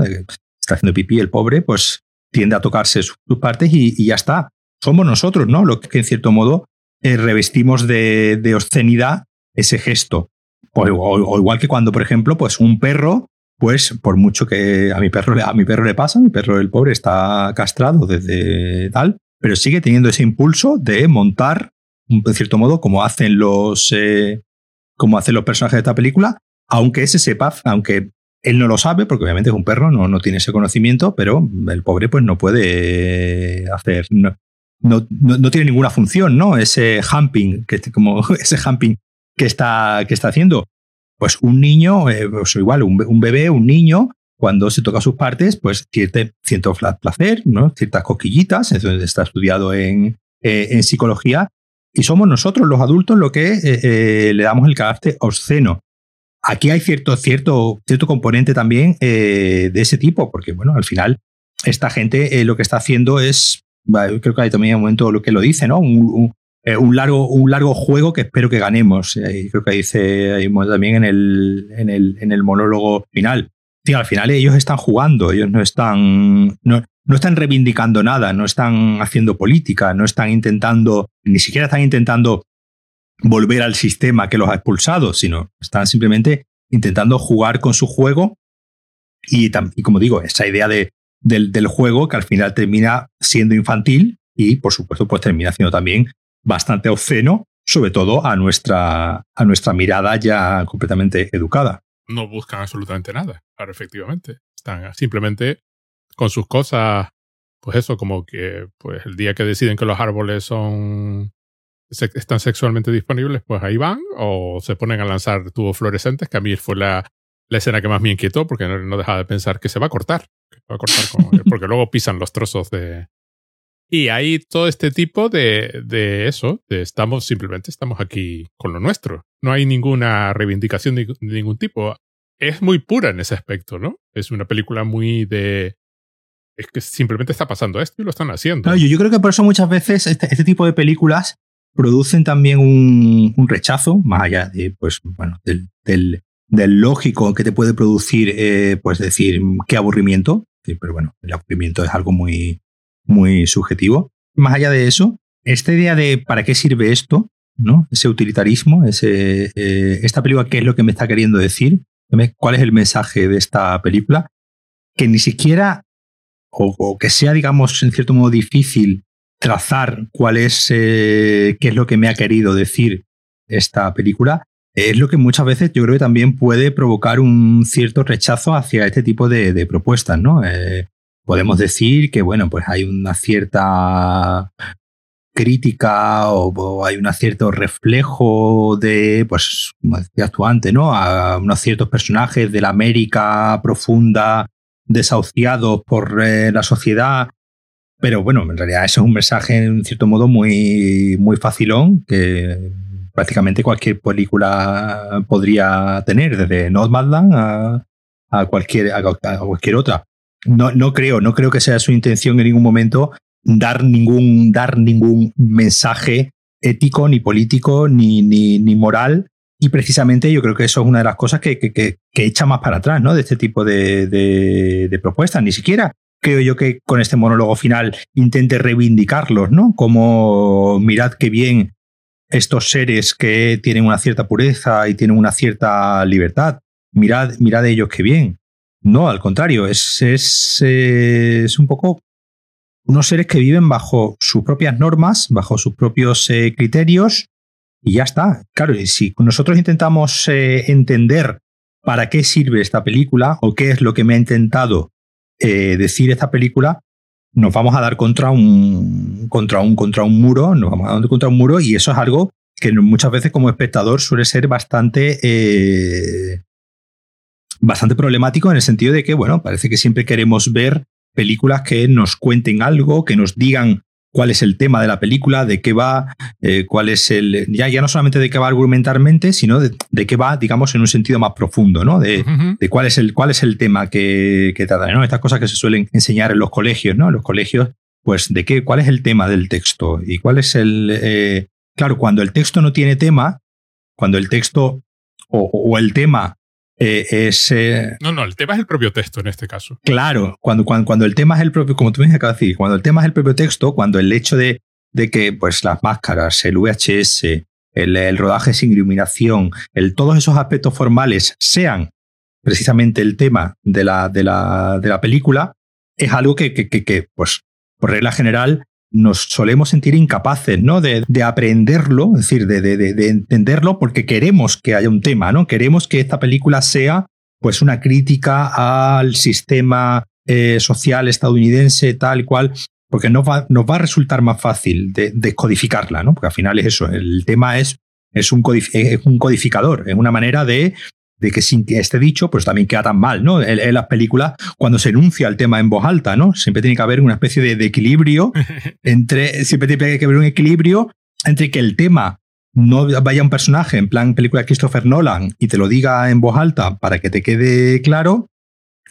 Está haciendo pipí el pobre, pues tiende a tocarse sus, partes y, y ya está. Somos nosotros, ¿no? Lo que en cierto modo eh, revestimos de, de obscenidad ese gesto. O, igual que cuando, por ejemplo, pues un perro, pues por mucho que a mi perro, a mi perro le pasa, mi perro el pobre está castrado desde tal, pero sigue teniendo ese impulso de montar, en cierto modo, como hacen los, eh, como hacen los personajes de esta película, aunque ese sepa, aunque él no lo sabe, porque obviamente es un perro, no, no tiene ese conocimiento, pero el pobre pues no puede hacer, no, no, no- tiene ninguna función, ¿no? Ese humping, que, como ese humping que está, que está haciendo. Pues un niño, eh, pues igual, un, un bebé, un niño, cuando se toca sus partes, pues siente cierto placer, ¿no? Ciertas cosquillitas, eso está estudiado en, eh, en psicología, y somos nosotros los adultos los que eh, eh, le damos el carácter obsceno. Aquí hay cierto, cierto, cierto componente también eh, de ese tipo, porque bueno, al final esta gente eh, lo que está haciendo es, creo que hay también un momento lo que lo dice, ¿no? Un, un- eh, un largo, un largo juego que espero que ganemos. Eh, creo que dice también en el, en el, en el monólogo final. Sí, al final ellos están jugando, ellos no están, no, no están reivindicando nada, no están haciendo política, no están intentando, ni siquiera están intentando volver al sistema que los ha expulsado, sino están simplemente intentando jugar con su juego y, como digo, esa idea de, del, del juego que al final termina siendo infantil y por supuesto pues termina siendo también bastante obsceno, sobre todo a nuestra, a nuestra mirada ya completamente educada. No buscan absolutamente nada. Claro, efectivamente. Están simplemente con sus cosas, pues eso, como que pues el día que deciden que los árboles son se- están sexualmente disponibles, pues ahí van, o se ponen a lanzar tubos fluorescentes, que a mí fue la, la escena que más me inquietó, porque no, no dejaba de pensar que se va a cortar, que se va a cortar con- porque luego pisan los trozos de... Y hay todo este tipo de, de eso, de estamos simplemente estamos aquí con lo nuestro. No hay ninguna reivindicación de, de ningún tipo. Es muy pura en ese aspecto, ¿no? Es una película muy de... Es que simplemente está pasando esto y lo están haciendo. Claro, yo, yo creo que por eso muchas veces este, este tipo de películas producen también un, rechazo, más allá de, pues, bueno, del, del, lógico que te puede producir, eh, pues decir, qué aburrimiento. Pero bueno, el aburrimiento es algo muy, muy subjetivo. Más allá de eso, esta idea de para qué sirve esto, ¿no? Ese utilitarismo, ese, eh, esta película, ¿qué es lo que me está queriendo decir? ¿Cuál es el mensaje de esta película? Que ni siquiera, o que sea, digamos, en cierto modo difícil trazar cuál es, eh, qué es lo que me ha querido decir esta película, es lo que muchas veces yo creo que también puede provocar un cierto rechazo hacia este tipo de, propuestas, ¿no? Eh, podemos decir que, bueno, pues hay una cierta crítica o, o hay un cierto reflejo de, pues, como decías tú antes, ¿no? A unos ciertos personajes de la América profunda, desahuciados por eh, la sociedad. Pero bueno, en realidad eso es un mensaje en cierto modo muy, muy facilón que prácticamente cualquier película podría tener, desde Nomadland a, a, cualquier, a, cualquier otra. No, no creo, no creo que sea su intención en ningún momento dar ningún, dar ningún mensaje ético, ni político, ni, ni, ni moral. Y precisamente yo creo que eso es una de las cosas que, que, que, que echa más para atrás, ¿no? De este tipo de, de, de, propuestas. Ni siquiera creo yo que con este monólogo final intente reivindicarlos, ¿no? Como mirad qué bien estos seres que tienen una cierta pureza y tienen una cierta libertad. Mirad, mirad ellos qué bien. No, al contrario, es, es, es un poco unos seres que viven bajo sus propias normas, bajo sus propios eh, criterios, y ya está. Claro, y si nosotros intentamos eh, entender para qué sirve esta película o qué es lo que me ha intentado eh, decir esta película, nos vamos a dar contra un, contra un, contra un muro, nos vamos a dar contra un muro, y eso es algo que muchas veces como espectador suele ser bastante eh, bastante problemático en el sentido de que, bueno, parece que siempre queremos ver películas que nos cuenten algo, que nos digan cuál es el tema de la película, de qué va, eh, cuál es el. Ya, ya no solamente de qué va argumentalmente, sino de, de qué va, digamos, en un sentido más profundo, ¿no? De, uh -huh. de cuál, es el, cuál es el tema que, que trata, ¿no? Estas cosas que se suelen enseñar en los colegios, ¿no? En los colegios, pues, de qué, cuál es el tema del texto y cuál es el. Eh, claro, cuando el texto no tiene tema, cuando el texto o, o el tema eh, es. Eh, no, no, el tema es el propio texto en este caso. Claro, cuando, cuando, cuando el tema es el propio, como tú me acabas de decir, cuando el tema es el propio texto, cuando el hecho de, de que pues, las máscaras, el VHS, el, el, rodaje sin iluminación, el, todos esos aspectos formales sean precisamente el tema de la, de la, de la película, es algo que, que, que, que, pues, por regla general, nos solemos sentir incapaces, ¿no? De, de aprenderlo, es decir, de, de, de, entenderlo porque queremos que haya un tema, ¿no? Queremos que esta película sea, pues, una crítica al sistema eh, social estadounidense, tal cual, porque nos va, nos va a resultar más fácil de, descodificarla, ¿no? Porque al final es eso, el tema es, es, un, es un codificador, es una manera de de que sin que esté dicho, pues también queda tan mal, ¿no? En, en, las películas, cuando se enuncia el tema en voz alta, ¿no? Siempre tiene que haber una especie de, de equilibrio entre, siempre tiene que haber un equilibrio entre que el tema no vaya un personaje en plan película de Christopher Nolan y te lo diga en voz alta para que te quede claro,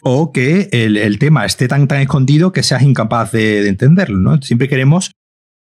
o que el, el tema esté tan, tan escondido que seas incapaz de, de entenderlo, ¿no? Siempre queremos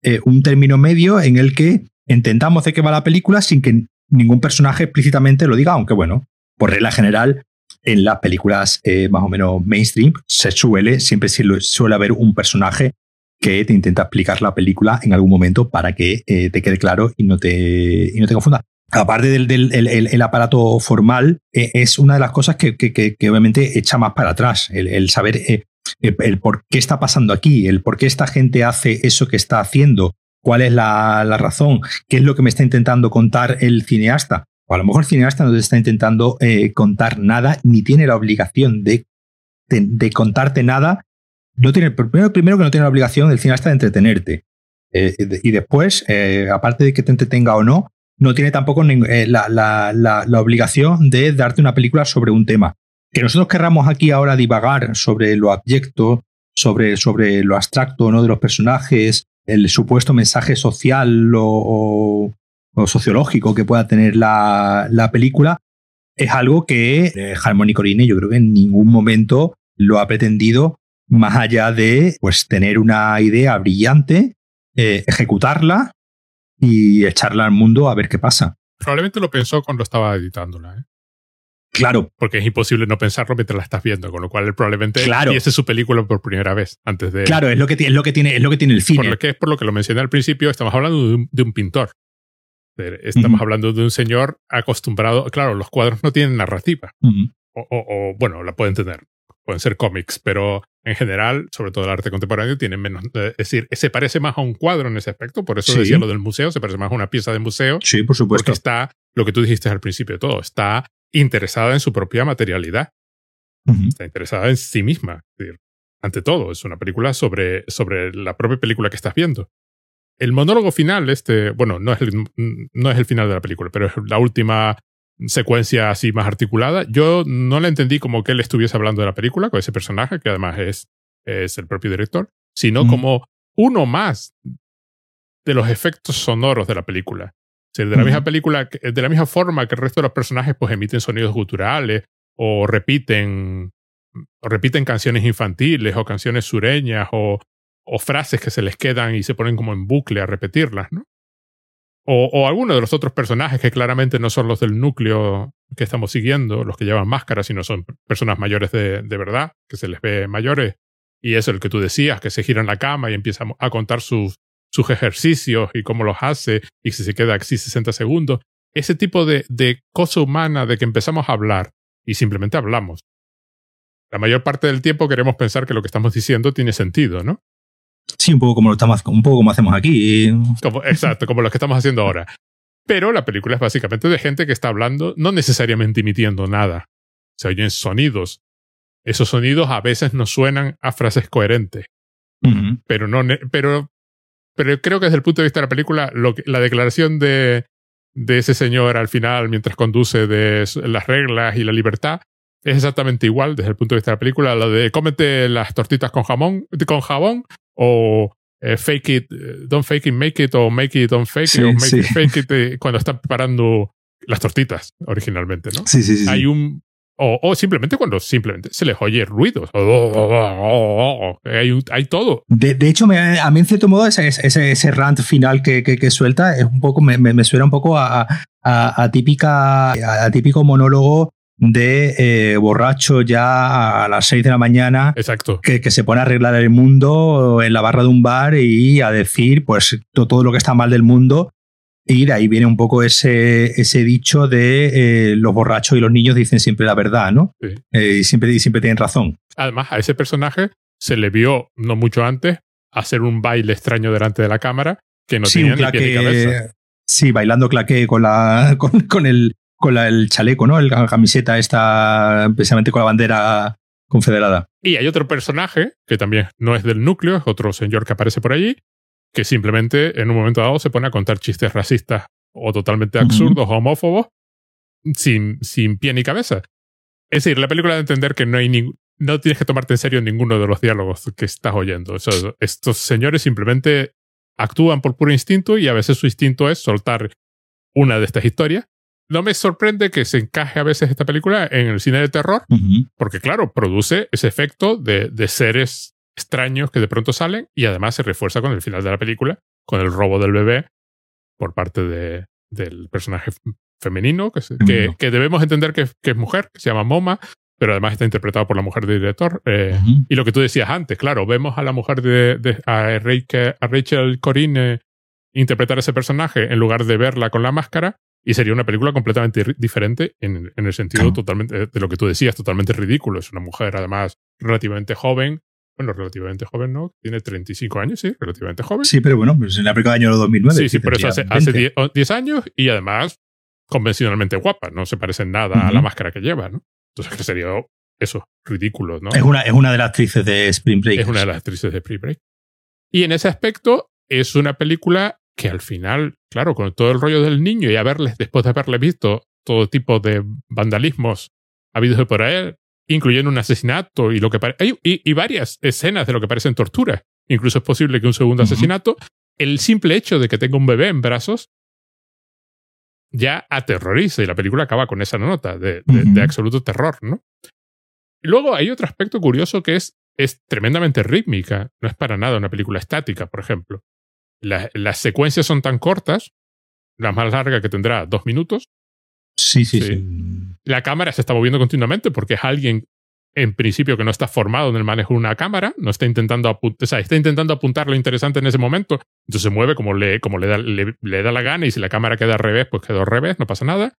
eh, un término medio en el que entendamos de qué va la película sin que ningún personaje explícitamente lo diga, aunque bueno, por regla general, en las películas eh, más o menos mainstream se suele, siempre suele haber un personaje que te intenta explicar la película en algún momento para que eh, te quede claro y no te, y no te confunda. Aparte del, del el, el aparato formal, eh, es una de las cosas que, que, que, que, obviamente echa más para atrás, el, el saber eh, el, por qué está pasando aquí, el por qué esta gente hace eso que está haciendo, cuál es la, la razón, qué es lo que me está intentando contar el cineasta o a lo mejor el cineasta no te está intentando eh, contar nada, ni tiene la obligación de, de, contarte nada. No tiene, primero, primero que no tiene la obligación del cineasta de entretenerte. Eh, y después, eh, aparte de que te entretenga o no, no tiene tampoco la, la, la, la, obligación de darte una película sobre un tema. Que nosotros querramos aquí ahora divagar sobre lo abyecto, sobre, sobre lo abstracto ¿no? de los personajes, el supuesto mensaje social o, o o sociológico que pueda tener la, la película, es algo que eh, Harmony Corine yo creo que en ningún momento lo ha pretendido más allá de pues tener una idea brillante, eh, ejecutarla y echarla al mundo a ver qué pasa. Probablemente lo pensó cuando estaba editándola, ¿eh? Claro. Porque es imposible no pensarlo mientras la estás viendo, con lo cual él probablemente claro. viese su película por primera vez antes de. Claro, es lo que, es lo que, tiene, es lo que tiene el cine. Por lo que es por lo que lo mencioné al principio, estamos hablando de un, de un pintor. Estamos uh -huh. hablando de un señor acostumbrado. Claro, los cuadros no tienen narrativa. Uh -huh. o, o, o, bueno, la pueden tener. Pueden ser cómics, pero en general, sobre todo el arte contemporáneo, tiene menos. Es decir, se parece más a un cuadro en ese aspecto. Por eso sí. decía lo del museo, se parece más a una pieza de museo. Sí, por supuesto. Porque está lo que tú dijiste al principio de todo, está interesada en su propia materialidad, está interesada en sí misma. Es decir, ante todo, es una película sobre, sobre la propia película que estás viendo. El monólogo final, este, bueno, no es, el, no es el final de la película, pero es la última secuencia así más articulada. Yo no la entendí como que él estuviese hablando de la película con ese personaje, que además es, es el propio director, sino como uno más de los efectos sonoros de la película. O sea, de la misma película, de la misma forma que el resto de los personajes pues emiten sonidos guturales o repiten o repiten canciones infantiles o canciones sureñas o, o frases que se les quedan y se ponen como en bucle a repetirlas, ¿no? O, o algunos de los otros personajes que claramente no son los del núcleo que estamos siguiendo, los que llevan máscaras, sino son personas mayores de, de verdad, que se les ve mayores. Y eso, el que tú decías, que se gira en la cama y empieza a contar sus, sus ejercicios y cómo los hace y si se queda así 60 segundos. Ese tipo de, de cosa humana de que empezamos a hablar y simplemente hablamos. La mayor parte del tiempo queremos pensar que lo que estamos diciendo tiene sentido, ¿no? Sí, un poco como lo estamos, un poco como hacemos aquí. Como, exacto, como lo que estamos haciendo ahora. Pero la película es básicamente de gente que está hablando, no necesariamente emitiendo nada. Se oyen sonidos. Esos sonidos a veces nos suenan a frases coherentes, Ujú. pero no, pero, pero creo que desde el punto de vista de la película, lo que- la declaración de, de ese señor al final, mientras conduce de las reglas y la libertad, es exactamente igual desde el punto de vista de la película, lo de cómete las tortitas con jamón, con jabón, o eh, fake it, eh, don't fake it, make it, o make it, don't fake Sí, it, o make sí. it, fake it, eh, cuando está preparando las tortitas originalmente, ¿no? Sí, sí, sí. Hay un. O, o simplemente cuando simplemente se les oye ruidos. Hay, hay todo. De, de hecho, me- a mí en cierto modo ese, ese, ese rant final que, que, que suelta es un poco, me, me, me suena un poco a, a, a típica, a, a típico monólogo de eh, borracho ya a las 6 de la mañana Exacto. que, que se pone a arreglar el mundo en la barra de un bar y a decir pues to- todo lo que está mal del mundo y de ahí viene un poco ese, ese dicho de eh, los borrachos y los niños dicen siempre la verdad, ¿no? Sí. Eh, y siempre, y siempre tienen razón. Además, a ese personaje se le vio no mucho antes hacer un baile extraño delante de la cámara que no sí, tenía un ni pie ni claqué- cabeza. Sí, bailando claqué con la con, con el con la- el chaleco, ¿no? El- La camiseta esta precisamente con la bandera confederada. Y hay otro personaje que también no es del núcleo, es otro señor que aparece por allí, que simplemente en un momento dado se pone a contar chistes racistas o totalmente absurdos o homófobos sin, sin pie ni cabeza. Es decir, la película de entender que no hay ningún no tienes que tomarte en serio ninguno de los diálogos que estás oyendo. O sea, estos señores simplemente actúan por puro instinto y a veces su instinto es soltar una de estas historias. No me sorprende que se encaje a veces esta película en el cine de terror, porque claro, produce ese efecto de, de seres extraños que de pronto salen y además se refuerza con el final de la película, con el robo del bebé por parte de, del personaje femenino, que, se- que, debemos entender que, que es mujer, que se llama Moma, pero además está interpretado por la mujer del director. eh, y lo que tú decías antes, claro, vemos a la mujer de, de- a, Rachel, a Rachel Corine interpretar ese personaje en lugar de verla con la máscara y sería una película completamente diferente en, en el sentido Claro. totalmente de lo que tú decías, totalmente ridículo. Es una mujer además relativamente joven. Bueno, relativamente joven, ¿no? Tiene 35 años, sí, relativamente joven. Sí, pero bueno, pues en la película del año 2009. Sí, sí, por eso hace, hace 20. 10, o 10 años y además convencionalmente guapa, no se parece en nada a la máscara que lleva, ¿no? Entonces que sería eso, ridículo, ¿no? Es una, es una de las actrices de Spring Break. Es una de las actrices de Pre-Break. Y en ese aspecto es una película que al final, claro, con todo el rollo del niño y haberles, después de haberle visto todo tipo de vandalismos habidos por ahí, incluyendo un asesinato y lo que y, y varias escenas de lo que parecen torturas. Incluso es posible que un segundo asesinato. El simple hecho de que tenga un bebé en brazos ya aterroriza y la película acaba con esa nota de, de- Ujú. de absoluto terror, ¿no? Y luego hay otro aspecto curioso que es, es tremendamente rítmica. No es para nada una película estática, por ejemplo. La- las secuencias son tan cortas, la más larga que tendrá dos minutos, Sí, sí, Sí. sí. la cámara se está moviendo continuamente porque es alguien en principio que no está formado en el manejo de una cámara, no está intentando apuntar, o sea, está intentando apuntar lo interesante en ese momento, entonces se mueve como le, como le, da, le, le da la gana y si la cámara queda al revés, pues quedó al revés, no pasa nada.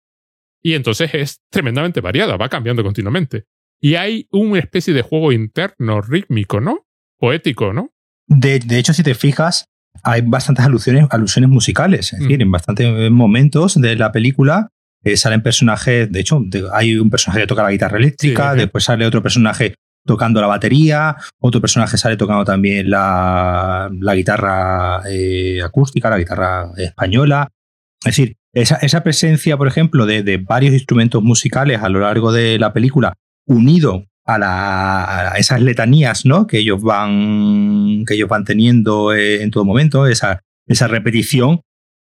Y entonces es tremendamente variada, va cambiando continuamente. Y hay una especie de juego interno, rítmico, ¿no? Poético, ¿no? De, de hecho, si te fijas, hay bastantes alusiones, alusiones musicales. Es Mm. decir, en bastantes momentos de la película eh, salen personajes, de hecho, de- hay un personaje que toca la guitarra eléctrica, Sí, después sale otro personaje tocando la batería, otro personaje sale tocando también la, la guitarra eh, acústica, la guitarra española. Es decir, esa, esa presencia, por ejemplo, de, de varios instrumentos musicales a lo largo de la película, unido a, la- esas letanías ¿no? que, ellos van, que ellos van teniendo eh, en todo momento, esa, esa repetición,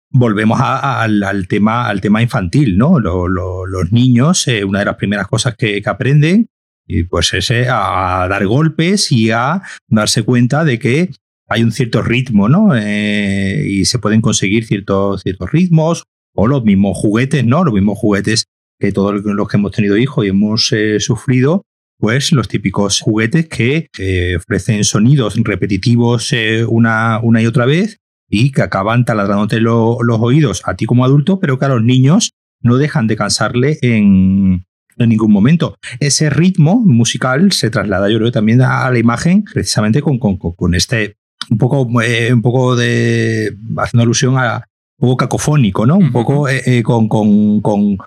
volvemos a- al, tema, al tema infantil, ¿no? Lo- lo- los niños, eh, una de las primeras cosas que, que aprenden, y pues es eh, a, dar golpes y a darse cuenta de que hay un cierto ritmo, ¿no? Y se pueden conseguir ciertos, ciertos ritmos, o los mismos juguetes, ¿no? Los mismos juguetes que todos los que hemos tenido hijos y hemos sufrido, pues los típicos juguetes que ofrecen sonidos repetitivos eh, una, una y otra vez y que acaban taladrándote lo- los oídos a ti como adulto, pero que a los niños no dejan de cansarle en, en ningún momento. Ese ritmo musical se traslada, yo creo, también a, la imagen, precisamente con, con, con- este un poco, eh, un poco de haciendo alusión a un poco cacofónico, ¿no? Un poco eh, eh, con, con, con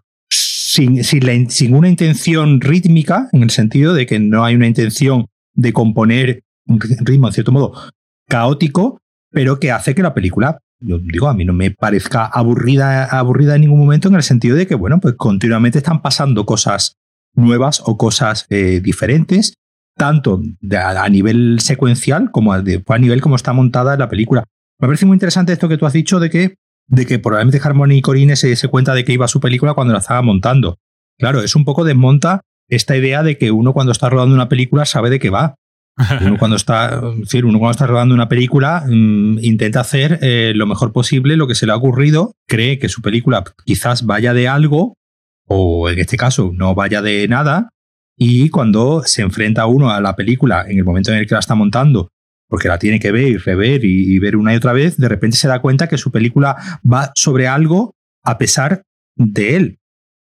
sin, sin, una intención rítmica, en el sentido de que no hay una intención de componer un ritmo, en cierto modo, caótico, pero que hace que la película, yo digo, a mí no me parezca aburrida, aburrida en ningún momento, en el sentido de que, bueno, pues continuamente están pasando cosas nuevas o cosas eh, diferentes, tanto a, nivel secuencial como a, a nivel como está montada la película. Me parece muy interesante esto que tú has dicho de que, de que probablemente Harmony Corine se se cuenta de que iba a su película cuando la estaba montando. Claro, es un poco desmonta esta idea de que uno cuando está rodando una película sabe de qué va. Uno cuando está, es decir, uno cuando está rodando una película mm, intenta hacer eh, lo mejor posible lo que se le ha ocurrido, cree que su película quizás vaya de algo, o en este caso no vaya de nada, y cuando se enfrenta uno a la película en el momento en el que la está montando, porque la tiene que ver y rever y, y ver una y otra vez, de repente se da cuenta que su película va sobre algo a pesar de él.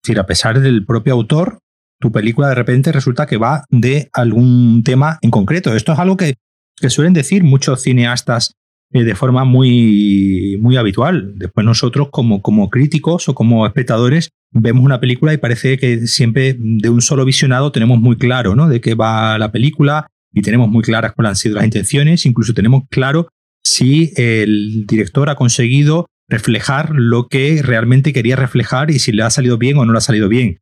Es decir, a pesar del propio autor, tu película de repente resulta que va de algún tema en concreto. Esto es algo que, que suelen decir muchos cineastas eh, de forma muy, muy habitual. Después nosotros como, como críticos o como espectadores vemos una película y parece que siempre de un solo visionado tenemos muy claro ¿no? de qué va la película y tenemos muy claras cuáles han sido las intenciones, incluso tenemos claro si el director ha conseguido reflejar lo que realmente quería reflejar y si le ha salido bien o no le ha salido bien.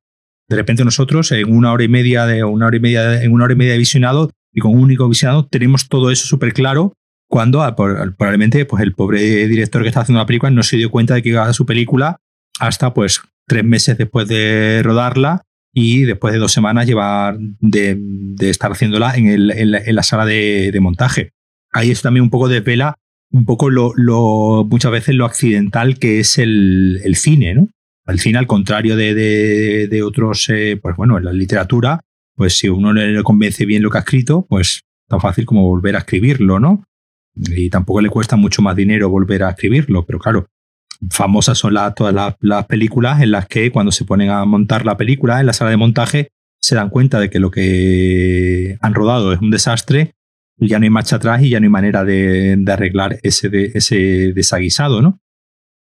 De repente nosotros en una hora y media de una hora y media en una hora y media de visionado y con un único visionado tenemos todo eso súper claro cuando ah, probablemente pues el pobre director que está haciendo la película no se dio cuenta de que iba a su película hasta pues tres meses después de rodarla y después de dos semanas llevar de, estar haciéndola en, el- en la, sala de, montaje. Ahí eso también un poco desvela un poco lo, muchas veces lo accidental que es el, el cine, ¿no? El cine, al contrario de, de- otros, eh, pues bueno, en la literatura, pues si uno le convence bien lo que ha escrito, pues tan fácil como volver a escribirlo, ¿no? Y tampoco le cuesta mucho más dinero volver a escribirlo, pero claro, famosas son todas las, las películas en las que cuando se ponen a montar la película en la sala de montaje se dan cuenta de que lo que han rodado es un desastre ya no hay marcha atrás y ya no hay manera de, arreglar ese, de- ese desaguisado, ¿no?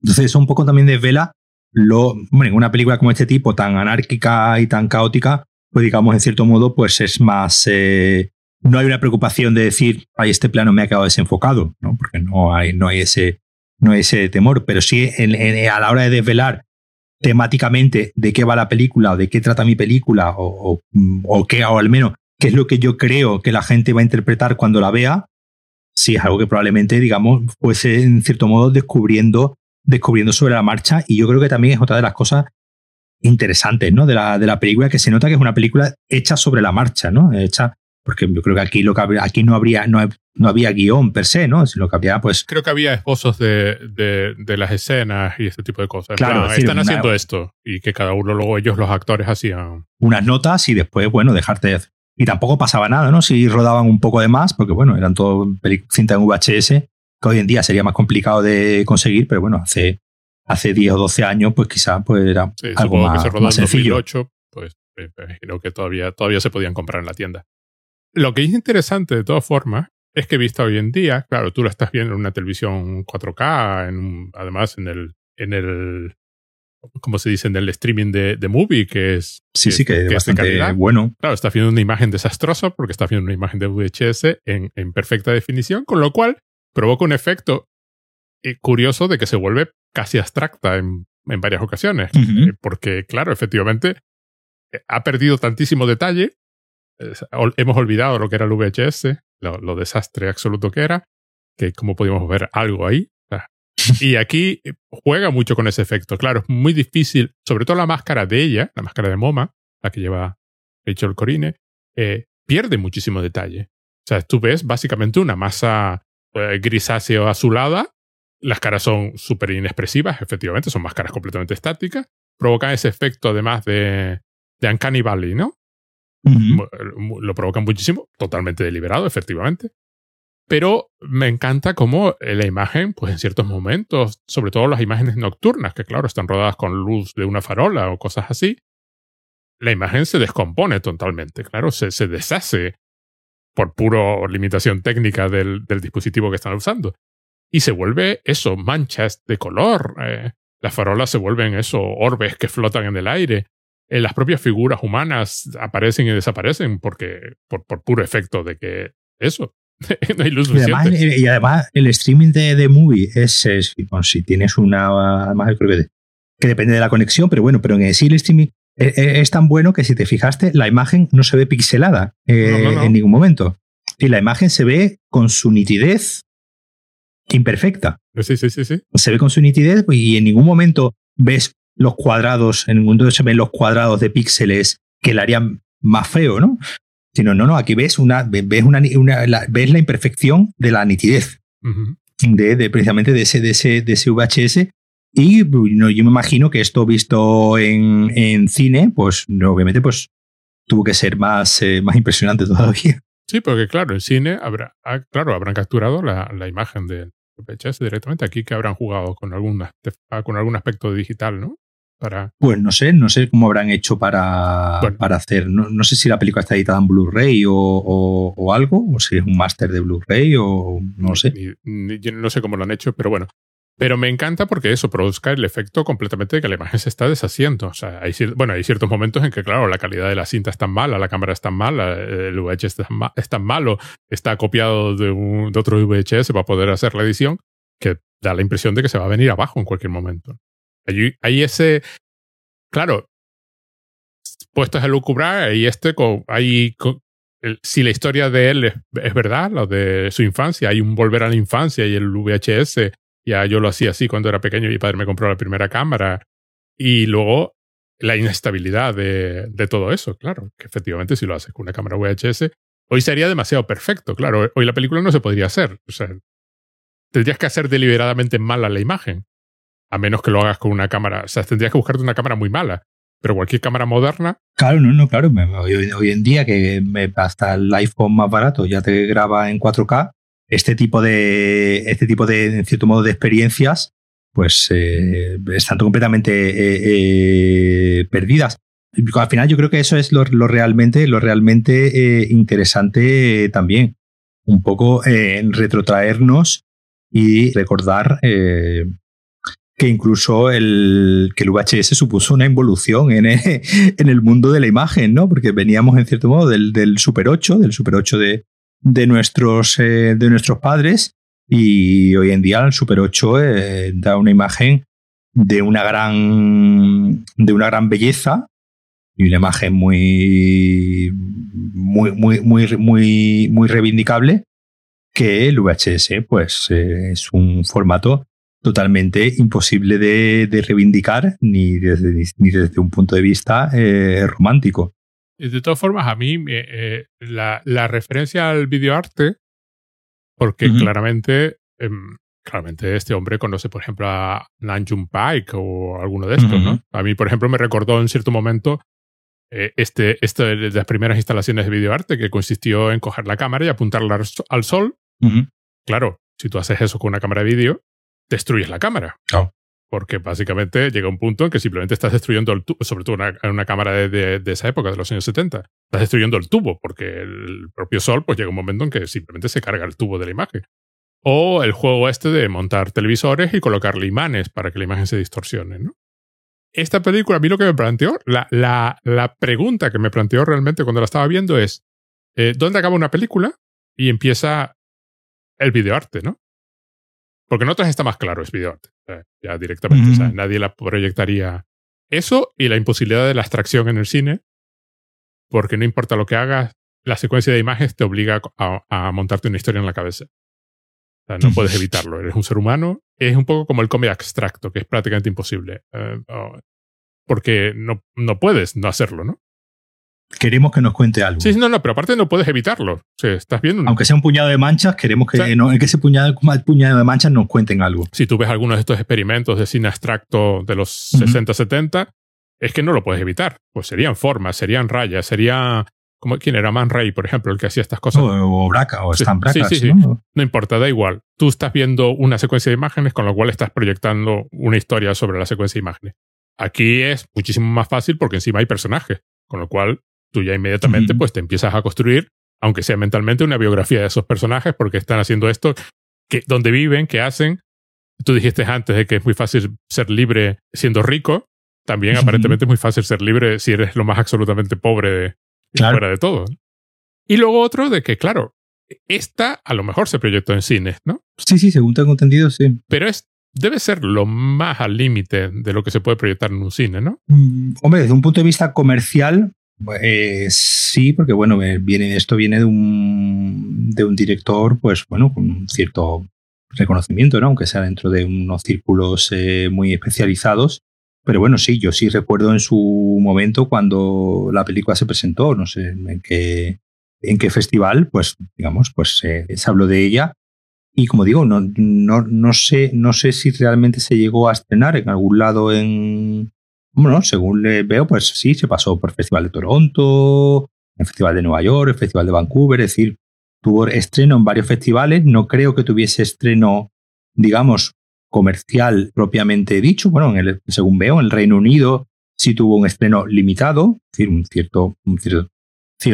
Entonces eso un poco también desvela lo, una película como este tipo, tan anárquica y tan caótica, pues digamos, en cierto modo, pues es más, eh, no hay una preocupación de decir, ay, este plano me ha quedado desenfocado, ¿no? Porque no hay, no hay ese, no ese temor, pero sí en- a la hora de desvelar temáticamente de qué va la película de qué trata mi película o, o, o qué, o al menos qué es lo que yo creo que la gente va a interpretar cuando la vea, sí es algo que probablemente, digamos, fuese en cierto modo descubriendo, descubriendo sobre la marcha. Y yo creo que también es otra de las cosas interesantes, ¿no? De la, de la película, que se nota que es una película hecha sobre la marcha, ¿no? Hecha, porque yo creo que aquí lo que habría- aquí no habría, no, no había guion per se, ¿no? Sino que había, pues, Creo que había esposos de, de, de las escenas y este tipo de cosas. Claro, plan, es decir, están una- haciendo esto y que cada uno luego ellos los actores hacían. unas notas y después, bueno, dejarte. Y tampoco pasaba nada, ¿no? Si rodaban un poco de más, porque bueno, eran todo cinta en VHS, que hoy en día sería más complicado de conseguir, pero bueno, hace, hace 10 o 12 años, pues quizá pues era Sí, algo supongo más, que se rodó más en sencillo. 2008, pues me imagino que todavía, todavía se podían comprar en la tienda. Lo que es interesante de todas formas es que vista hoy en día, claro, tú la estás viendo en una televisión 4K, en un- además en el, en el como se dice en el streaming de, de Movie, que es. Sí, sí, que, que es de bastante calidad. bueno. Claro, está viendo una imagen desastrosa porque está viendo una imagen de VHS en, en perfecta definición, con lo cual provoca un efecto eh, curioso de que se vuelve casi abstracta en, en varias ocasiones. Eh, Porque, claro, efectivamente, eh, ha perdido tantísimo detalle. Hemos olvidado lo que era el VHS, lo, lo desastre absoluto que era, que como podíamos ver algo ahí. Ah. Y aquí eh, juega mucho con ese efecto. Claro, es muy difícil, sobre todo la máscara de ella, la máscara de Moma, la que lleva Rachel Corine, eh, pierde muchísimo detalle. O sea, tú ves básicamente una masa eh, grisáceo azulada. Las caras son súper inexpresivas, efectivamente, son máscaras completamente estáticas. Provocan ese efecto, además, de, de Uncanny Valley, ¿no? Mu- Lo provocan muchísimo, totalmente deliberado, efectivamente. Pero me encanta cómo eh, la imagen, pues en ciertos momentos, sobre todo las imágenes nocturnas, que claro, están rodadas con luz de una farola o cosas así, la imagen se descompone totalmente, claro, se, se deshace por pura limitación técnica del, del dispositivo que están usando. Y se vuelve eso, manchas de color. eh, las farolas se vuelven eso, orbes que flotan en el aire. Eh, las propias figuras humanas aparecen y desaparecen porque por, por puro efecto de que eso, no hay luz Y además, el- y además el streaming de, de movie es, es- bueno, si tienes una además creo que, que depende de la conexión pero bueno pero en sí el streaming es, es tan bueno que si te fijaste la imagen no se ve pixelada eh, No, no, no. en ningún momento y la imagen se ve con su nitidez imperfecta Sí, sí, sí, sí. se ve con su nitidez y en ningún momento ves los cuadrados, en momento se ven los cuadrados de píxeles que le harían más feo, ¿no? Sino, no, no, aquí ves una, ves una, una- la, ves la imperfección de la nitidez de, de precisamente de ese, de ese, de ese VHS. Y no, yo me imagino que esto visto en, en cine, pues no, obviamente, pues tuvo que ser más, eh, más impresionante todavía. Sí, porque claro, en cine habrá, ah, claro, habrán capturado la, la imagen del VHS directamente. Aquí que habrán jugado con algún, con algún aspecto digital, ¿no? Para. Pues no sé, no sé cómo habrán hecho para, Bueno. para hacer. No, no sé si la película está editada en Blu-ray o, o- o algo, o si es un máster de Blu-ray o no sé. ni- ni- yo no sé cómo lo han hecho, pero bueno. Pero me encanta porque eso produzca el efecto completamente de que la imagen se está deshaciendo. O sea, hay, bueno, hay ciertos momentos en que, claro, la calidad de la cinta es tan mala, la cámara es tan mala, el VHS es tan, ma- es tan malo, está copiado de, un, de otro VHS para poder hacer la edición, que da la impresión de que se va a venir abajo en cualquier momento. Hay, ese. Claro, puestos a lucubrar, hay este. Hay, si la historia de él es, verdad, lo de su infancia, hay un volver a la infancia y el VHS. Ya yo lo hacía así cuando era pequeño y mi padre me compró la primera cámara. Y luego la inestabilidad de, de todo eso, claro, que efectivamente si lo haces con una cámara VHS, hoy sería demasiado perfecto, claro, hoy la película no se podría hacer, o sea, tendrías que hacer deliberadamente mala la imagen, a menos que lo hagas con una cámara, o sea, tendrías que buscarte una cámara muy mala, pero cualquier cámara moderna, Claro, no, no, claro. Hoy, hoy en día que hasta el iPhone más barato ya te graba en 4K, este tipo de, este tipo de, en cierto modo, de experiencias, pues eh, están completamente eh, eh, perdidas. Al final yo creo que eso es lo, realmente, lo realmente eh, interesante eh, también. Un poco eh, retrotraernos y recordar que incluso el, que el VHS supuso una involución en el, en el mundo de la imagen, ¿no? Porque veníamos, en cierto modo, del, Super 8, del Super 8 de, de, nuestros, eh, de nuestros padres, y hoy en día el Super 8 eh, da una imagen de una gran, de una gran belleza y una imagen muy, muy, muy, muy, muy, muy reivindicable que el VHS, pues, eh, es un formato totalmente imposible de, de reivindicar ni desde, ni desde un punto de vista eh, romántico. De todas formas, a mí eh, eh, la, la referencia al videoarte, porque claramente, em, claramente este hombre conoce, por ejemplo, a Nanjum Pike o alguno de estos. ¿no? A mí, por ejemplo, me recordó en cierto momento este, este de las primeras instalaciones de videoarte que consistió en coger la cámara y apuntarla al sol. Claro, si tú haces eso con una cámara de vídeo, destruyes la cámara. Porque básicamente llega un punto en que simplemente estás destruyendo el tubo, sobre todo una, una cámara de, de- de esa época, de los años 70. Estás destruyendo el tubo, porque el propio sol, pues llega un momento en que simplemente se carga el tubo de la imagen. O el juego este de montar televisores y colocarle imanes para que la imagen se distorsione, ¿no? esta película, a mí lo que me planteó, la, la, la pregunta que me planteó realmente cuando la estaba viendo es, eh, ¿dónde acaba una película y empieza el videoarte, no? Porque en otras está más claro, es videoarte, eh, ya directamente, o sea, nadie la proyectaría. Eso y la imposibilidad de la abstracción en el cine, porque no importa lo que hagas, la secuencia de imágenes te obliga a, a montarte una historia en la cabeza. O sea, no puedes evitarlo, eres un ser humano. Es un poco como el cómic abstracto, que es prácticamente imposible. eh, porque no, no puedes no hacerlo, ¿no? Queremos que nos cuente algo. Sí, no, no, pero aparte no puedes evitarlo. O sea, estás viendo. un- Aunque sea un puñado de manchas, queremos que, O sea- no- que ese puñado, puñado de manchas nos cuenten algo. Si tú ves algunos de estos experimentos de cine abstracto de los Ujú. 60, 70, es que no lo puedes evitar. Pues serían formas, serían rayas, sería. Como, ¿Quién era Man Ray, por ejemplo, el que hacía estas cosas? O, o Braca, o Sí, Stan sí, Braca. sí, sí. ¿no? No importa, da igual. Tú estás viendo una secuencia de imágenes, con lo cual estás proyectando una historia sobre la secuencia de imágenes. Aquí es muchísimo más fácil porque encima hay personajes, con lo cual tú ya inmediatamente Ujú. pues te empiezas a construir, aunque sea mentalmente, una biografía de esos personajes porque están haciendo esto, que, donde viven, qué hacen. Tú dijiste antes de que es muy fácil ser libre siendo rico. También aparentemente es muy fácil ser libre si eres lo más absolutamente pobre de, Claro. fuera de todo. Y luego otro de que, claro, esta a lo mejor se proyectó en cines, ¿no? Sí, sí, según tengo entendido, sí. Pero es, debe ser lo más al límite de lo que se puede proyectar en un cine, ¿no? Mm, Hombre, desde un punto de vista comercial, eh, sí, porque bueno, eh, viene, esto viene de un, de un director, pues bueno, con cierto reconocimiento, ¿no? Aunque sea dentro de unos círculos eh, muy especializados. Pero bueno, sí, yo sí recuerdo en su momento cuando la película se presentó, no sé en qué, en qué festival, pues digamos, pues eh, se habló de ella. Y como digo, no, no, no, sé, no sé si realmente se llegó a estrenar en algún lado en, bueno, según le veo, pues sí, se pasó por el Festival de Toronto, el Festival de Nueva York, el Festival de Vancouver, es decir, tuvo estreno en varios festivales. No creo que tuviese estreno, digamos, comercial propiamente dicho. Bueno, en el, según veo, en el Reino Unido sí tuvo un estreno limitado, es decir, un cierto, cierto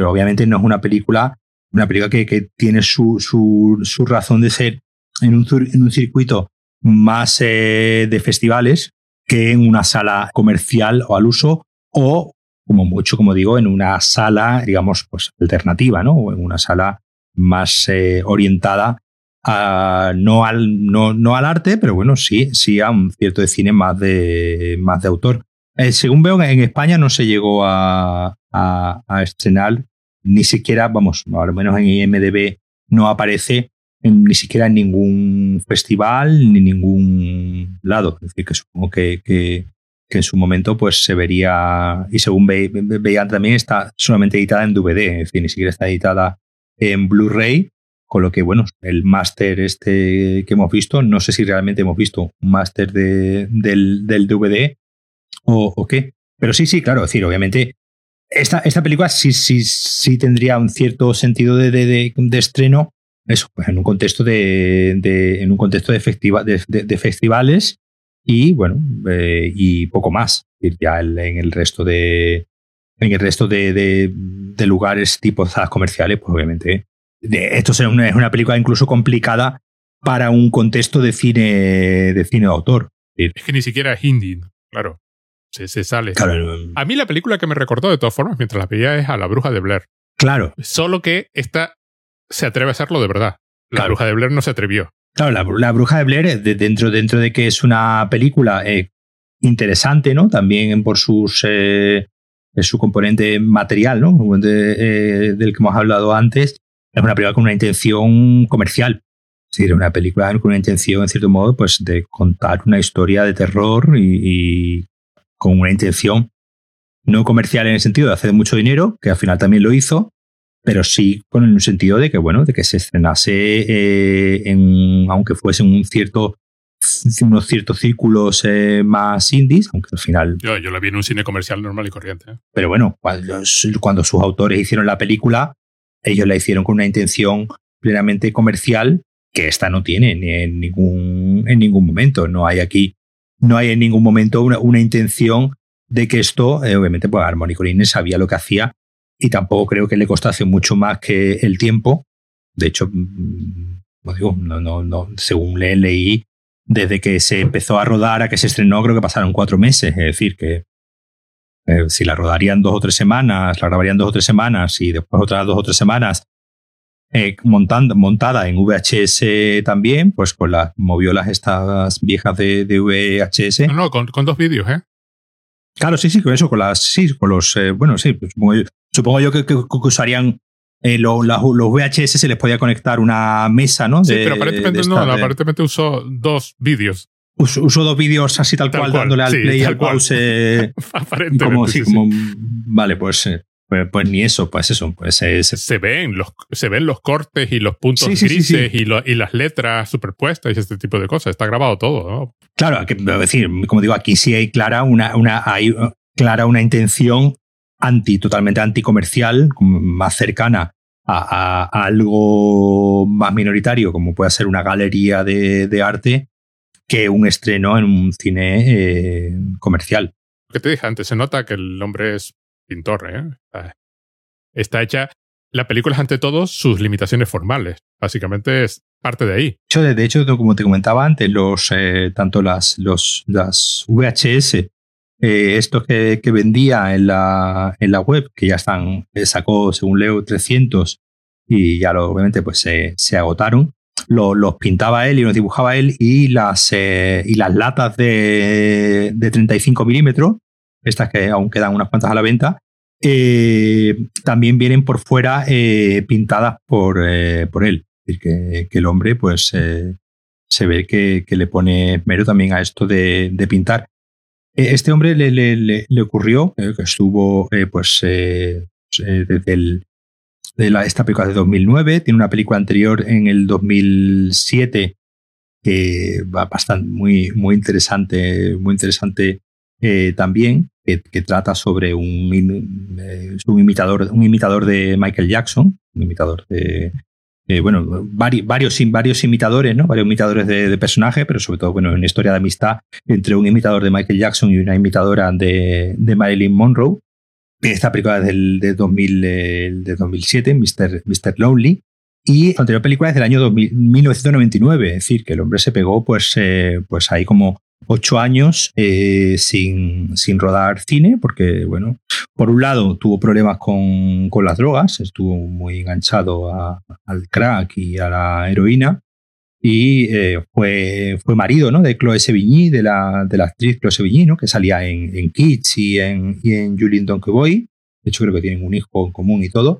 obviamente no es una película, una película que, que tiene su, su, su razón de ser en un, en un circuito más eh, de festivales que en una sala comercial o al uso o como mucho, como digo, en una sala, digamos, pues alternativa, ¿no? O en una sala más eh, orientada a, no, al, no, no al arte, pero bueno, sí, sí a un cierto de cine más de, más de autor. Eh, según veo, en España no se llegó a, a, a estrenar, ni siquiera, vamos, al menos en IMDB no aparece ni siquiera en ningún festival ni ningún lado. Es decir, que supongo que, que, que en su momento pues se vería, y según ve, ve, veían también, está solamente editada en DVD, es decir, ni siquiera está editada en Blu-ray, con lo que, bueno, el máster este que hemos visto, no sé si realmente hemos visto un máster de, del, del DVD o, o, qué. Pero sí, sí, claro, es decir, obviamente esta, esta película sí, sí, sí tendría un cierto sentido de, de, de, estreno, eso, pues en un contexto de, de en un contexto de, festiva, de, de festivales y bueno, eh, y poco más. Ya el, en el resto de en el resto de, de lugares tipo salas comerciales, pues obviamente esto es una, es una película incluso complicada para un contexto de cine de cine de autor. Es que ni siquiera es indie, claro. Se, se sale. Claro. A mí la película que me recordó de todas formas mientras la veía es a La Bruja de Blair. Claro. Solo que esta se atreve a hacerlo de verdad. La Claro. Bruja de Blair no se atrevió. Claro, la, la Bruja de Blair, de, dentro, dentro de que es una película eh, interesante, ¿no? También por sus eh, su componente material, ¿no? De, eh, del que hemos hablado antes, es una película con una intención comercial. Es decir, una película con una intención, en cierto modo, pues de contar una historia de terror y, y con una intención no comercial en el sentido de hacer mucho dinero, que al final también lo hizo, pero sí con el sentido de que, bueno, de que se estrenase, eh, en, aunque fuese en un cierto, unos ciertos círculos eh, más indies, aunque al final... Yo, yo la vi en un cine comercial normal y corriente. ¿eh? Pero bueno, cuando, cuando sus autores hicieron la película, ellos la hicieron con una intención plenamente comercial que esta no tiene ni en ningún, en ningún momento. No hay aquí, no hay en ningún momento una, una intención de que esto, eh, obviamente, pues Harmony Corine sabía lo que hacía y tampoco creo que le costase mucho más que el tiempo. De hecho, no digo, no, no, no, según le leí, desde que se empezó a rodar a que se estrenó, creo que pasaron cuatro meses. Es decir, que eh, si la rodarían dos o tres semanas, la grabarían dos o tres semanas y después otras dos o tres semanas eh, montando, montada en VHS también, pues con las moviolas estas viejas de, de VHS. No, no, con, con dos vídeos, ¿eh? Claro, sí, sí, con eso, con las, sí, con los, eh, bueno, sí, pues supongo, yo, que, que- que usarían eh, lo- la- los VHS se les podía conectar una mesa, ¿no? Sí, De- pero aparentemente no, de- aparentemente usó dos vídeos. Uso dos vídeos así tal, Tal cual, cual, dándole al sí, play y al pause. eh, Aparentemente. como, sí, sí, sí. como, vale, pues, eh, pues, pues ni eso, pues eso, pues es, Se ven, los, se ven los cortes y los puntos Sí, sí, sí, grises sí. Y, lo- y las letras superpuestas y este tipo de cosas. Está grabado todo, ¿no? Claro, que, es decir, como digo, aquí sí hay clara una, una, hay uh, clara una intención anti, totalmente anticomercial, más cercana a, a- algo más minoritario, como puede ser una galería de, de arte, que un estreno en un cine eh, comercial. Lo que te dije antes, se nota que el hombre es pintor, ¿eh? Está, hecha. La película es ante todo sus limitaciones formales. Básicamente es parte de ahí. De hecho, de, de hecho, como te comentaba antes, los, eh, tanto las, los, las VHS, eh, estos que, vendía en la, en la web, que ya están, eh, sacó, según leo, 300 y ya lo, obviamente pues se, se agotaron, lo- los pintaba él y los dibujaba él y las, eh, y las latas de, de 35 milímetros, estas que aún quedan unas cuantas a la venta, eh, también vienen por fuera pintadas por, por él. Es decir, que, el hombre, pues, se ve que, que le pone mero también a esto de, de pintar. Eh, Este hombre le, le- le- ocurrió, eh, que estuvo, eh, pues, eh, desde el, de la, esta película de 2009, tiene una película anterior en el 2007 que va bastante, muy, muy interesante, muy interesante también, que, trata sobre un, un imitador, un imitador de Michael Jackson, un imitador de, eh, bueno, vari- varios, varios imitadores, ¿no? Varios imitadores de, de personaje, pero sobre todo, bueno, una historia de amistad entre un imitador de Michael Jackson y una imitadora de, de Marilyn Monroe. Esta película es del, de, 2000, eh, de 2007, Mr. Mr. Lonely. Y la anterior película es del año 2000 1999, es decir, que el hombre se pegó pues, eh, pues ahí como ocho años eh, sin, sin rodar cine, porque, bueno, por un lado tuvo problemas con, con las drogas, estuvo muy enganchado al crack y a la heroína, y eh, fue, fue marido ¿no? de Chloe Sevigny, de la, de la actriz Chloe Sevigny, ¿no? que salía en, en Kids y en, y en Julien Donkey Boy. De hecho, creo que tienen un hijo en común y todo.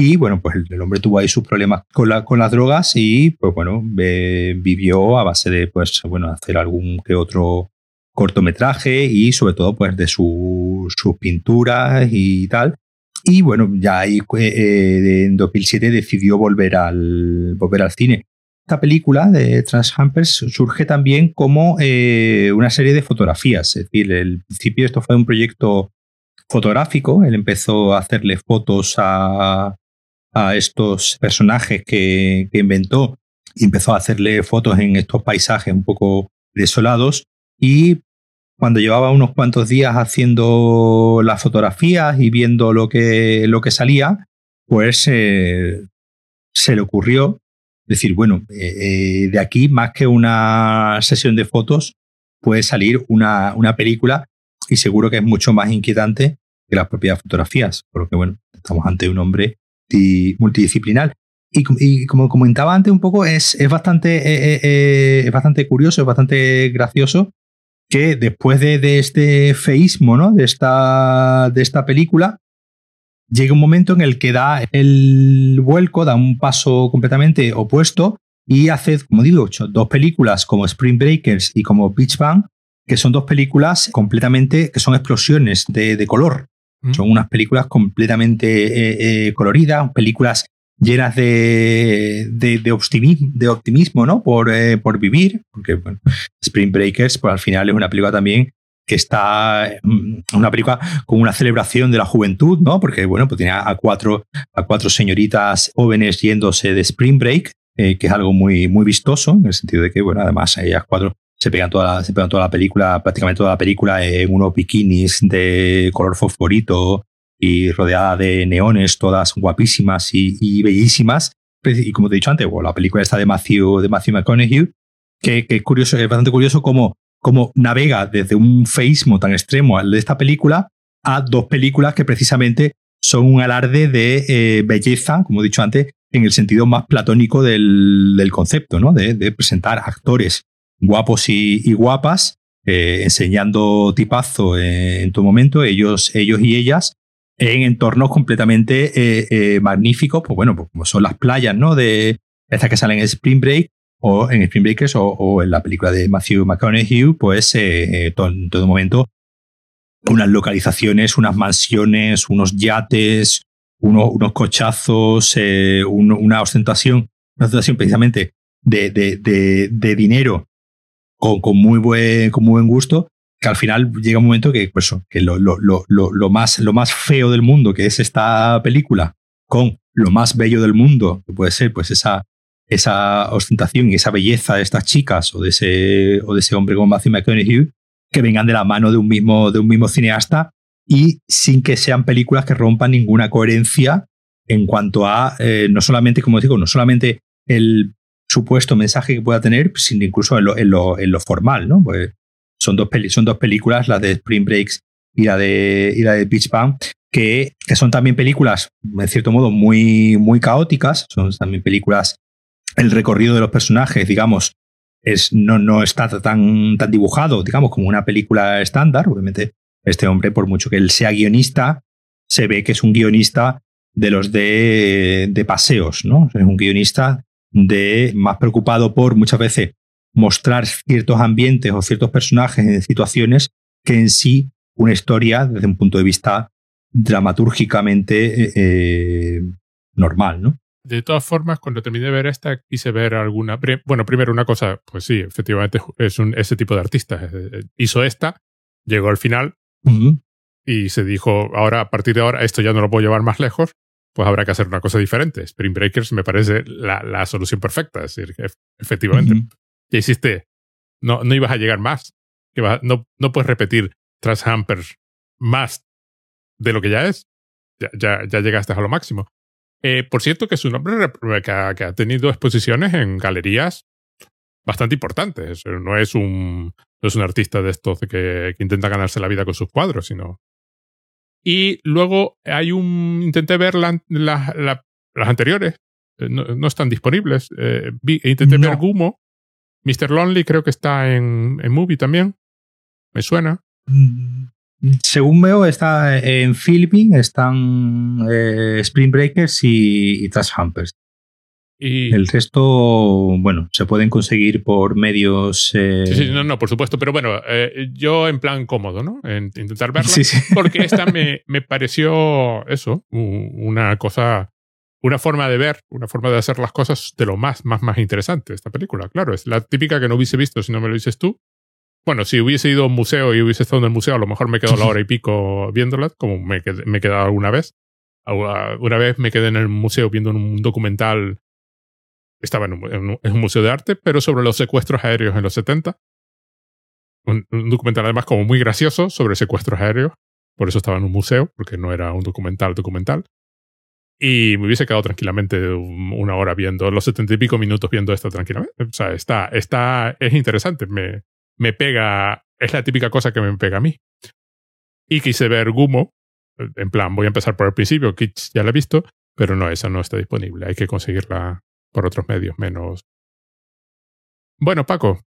Y bueno, pues el, hombre tuvo ahí sus problemas con, la, con las drogas y pues bueno, eh, vivió a base de pues bueno, hacer algún que otro cortometraje y sobre todo pues de su- sus pinturas y tal. Y bueno, ya ahí eh, en 2007 decidió volver al, volver al cine. Esta película de Transhampers surge también como eh, una serie de fotografías. Es decir, el principio esto fue un proyecto fotográfico. Él empezó a hacerle fotos a, a estos personajes que, inventó y empezó a hacerle fotos en estos paisajes un poco desolados. Y cuando llevaba unos cuantos días haciendo las fotografías y viendo lo que, lo que salía, pues eh, se le ocurrió decir, bueno, eh, eh, de aquí más que una sesión de fotos puede salir una, una película y seguro que es mucho más inquietante que las propias fotografías, porque bueno, estamos ante un hombre multi- multidisciplinar. Y, com- y como comentaba antes un poco, es, es, bastante, eh, eh, eh, es bastante curioso, es bastante gracioso que después de, de este feísmo, ¿no? De esta, de esta película, llega un momento en el que da el vuelco, da un paso completamente opuesto y hace, como digo, dos películas como Spring Breakers y como Beach Bang, que son dos películas completamente, que son explosiones de color. Mm. Son unas películas completamente eh, eh, coloridas, películas llenas de, de, optimismo, de optimismo ¿no? por, eh, por vivir, porque Spring Breakers pues, al final es una película también que está mm, una película con una celebración de la juventud, ¿no? Porque bueno, pues tiene a cuatro, a cuatro señoritas jóvenes yéndose de Spring Break, que es algo muy, muy vistoso, en el sentido de que, bueno, además ellas cuatro se pegan toda la, se pegan toda la película, prácticamente toda la película en unos bikinis de color fosforito y rodeada de neones, todas guapísimas y, y bellísimas. Y como te he dicho antes, bueno, la película está de Matthew, de Matthew McConaughey, que, que es curioso, es bastante curioso cómo, cómo navega desde un feísmo tan extremo al de esta película a dos películas que precisamente son un alarde de eh, belleza, como he dicho antes, en el sentido más platónico del, del concepto, ¿no? De, de, presentar actores guapos y, guapas, eh, enseñando tipazo eh, en todo momento, ellos, ellos y ellas, en entornos completamente eh, magníficos, pues bueno, pues como son las playas, ¿no? De estas que salen en Spring Break, o en Spring Breakers, o, en la película de Matthew McConaughey, pues en todo momento unas localizaciones, unas mansiones, unos yates, uno, unos cochazos, eh, un, una ostentación, una ostentación precisamente de, de, de dinero con, muy buen, con muy buen gusto, que al final llega un momento que, pues, que lo, lo, lo, lo, más, lo más feo del mundo, que es esta película, con lo más bello del mundo, que puede ser pues esa, esa ostentación y esa belleza de estas chicas o de ese, o de ese hombre como Matthew McConaughey, que vengan de la mano de un mismo, de un mismo cineasta y sin que sean películas que rompan ninguna coherencia en cuanto a, eh, no solamente, como digo, no solamente el supuesto mensaje que pueda tener, incluso lo, en lo, en lo formal, ¿no? Pues son dos, peli son dos películas, la de Spring Breaks y la de, y la de Beach Bang, que, que son también películas, en cierto modo, muy, muy caóticas, son también películas, el recorrido de los personajes, digamos, es, no, no está tan, tan dibujado, digamos, como una película estándar. Obviamente, este hombre, por mucho que él sea guionista, se ve que es un guionista de los de, de paseos, ¿no? Es un guionista de más preocupado por muchas veces mostrar ciertos ambientes o ciertos personajes en situaciones que en sí una historia desde un punto de vista dramatúrgicamente eh, normal, ¿no? De todas formas, cuando terminé de ver esta, quise ver alguna. Bueno, primero una cosa, pues sí, efectivamente es un, ese tipo de artista. Eh, eh, hizo esta, llegó al final uh -huh. y se dijo, ahora, a partir de ahora, esto ya no lo puedo llevar más lejos, pues habrá que hacer una cosa diferente. Spring Breakers me parece la, la solución perfecta. Es decir, efectivamente, uh -huh. ya hiciste, no, no ibas a llegar más. Que no, no puedes repetir Trash Hampers más de lo que ya es. Ya, ya, ya llegaste a lo máximo. Eh, por cierto, que es un hombre que ha, que ha, tenido exposiciones en galerías bastante importantes. No es un, no es un artista de estos que, que, intenta ganarse la vida con sus cuadros, sino. Y luego hay un. Intenté ver la, la, la, las anteriores. Eh, no, no, están disponibles. Eh, vi, intenté no. ver Gumo. Mr. Lonely creo que está en, en Movie también. Me suena. Mm. Según veo, está en Filming, están eh, Spring Breakers y, y Trash Humpers. Y... El resto, bueno, se pueden conseguir por medios. Eh... Sí, sí, no, no, por supuesto, pero bueno, eh, yo en plan cómodo, ¿no? En intentar verla. Sí, sí. Porque esta me, me pareció eso, una cosa, una forma de ver, una forma de hacer las cosas de lo más, más, más interesante. Esta película, claro, es la típica que no hubiese visto si no me lo dices tú. Bueno, si hubiese ido a un museo y hubiese estado en el museo, a lo mejor me quedo la hora y pico viéndola, como me, me he quedado alguna vez. Una vez me quedé en el museo viendo un documental, estaba en un, en un, museo de arte, pero sobre los secuestros aéreos en los 70. Un, un, documental además como muy gracioso sobre secuestros aéreos. Por eso estaba en un museo, porque no era un documental documental. Y me hubiese quedado tranquilamente una hora viendo, los setenta y pico minutos viendo esto tranquilamente. O sea, está, está, es interesante. Me, me pega, es la típica cosa que me pega a mí. Y quise ver Gumo, en plan, voy a empezar por el principio, Kitsch ya la he visto, pero no, esa no está disponible, hay que conseguirla por otros medios menos. Bueno, Paco,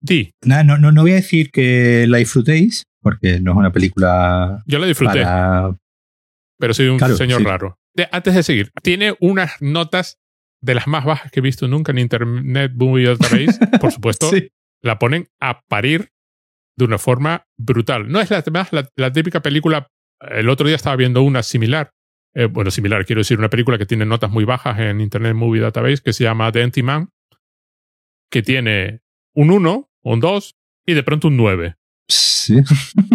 di. No, no, no, no voy a decir que la disfrutéis, porque no es una película. Yo la disfruté. Para... Pero soy un claro, señor sí. raro. De, antes de seguir, tiene unas notas de las más bajas que he visto nunca en Internet Movie Database, por supuesto. sí la ponen a parir de una forma brutal. No es la, la, la típica película. El otro día estaba viendo una similar. Eh, bueno, similar, quiero decir, una película que tiene notas muy bajas en Internet Movie Database que se llama The Empty Man, que tiene un 1, un 2 y de pronto un 9. Sí.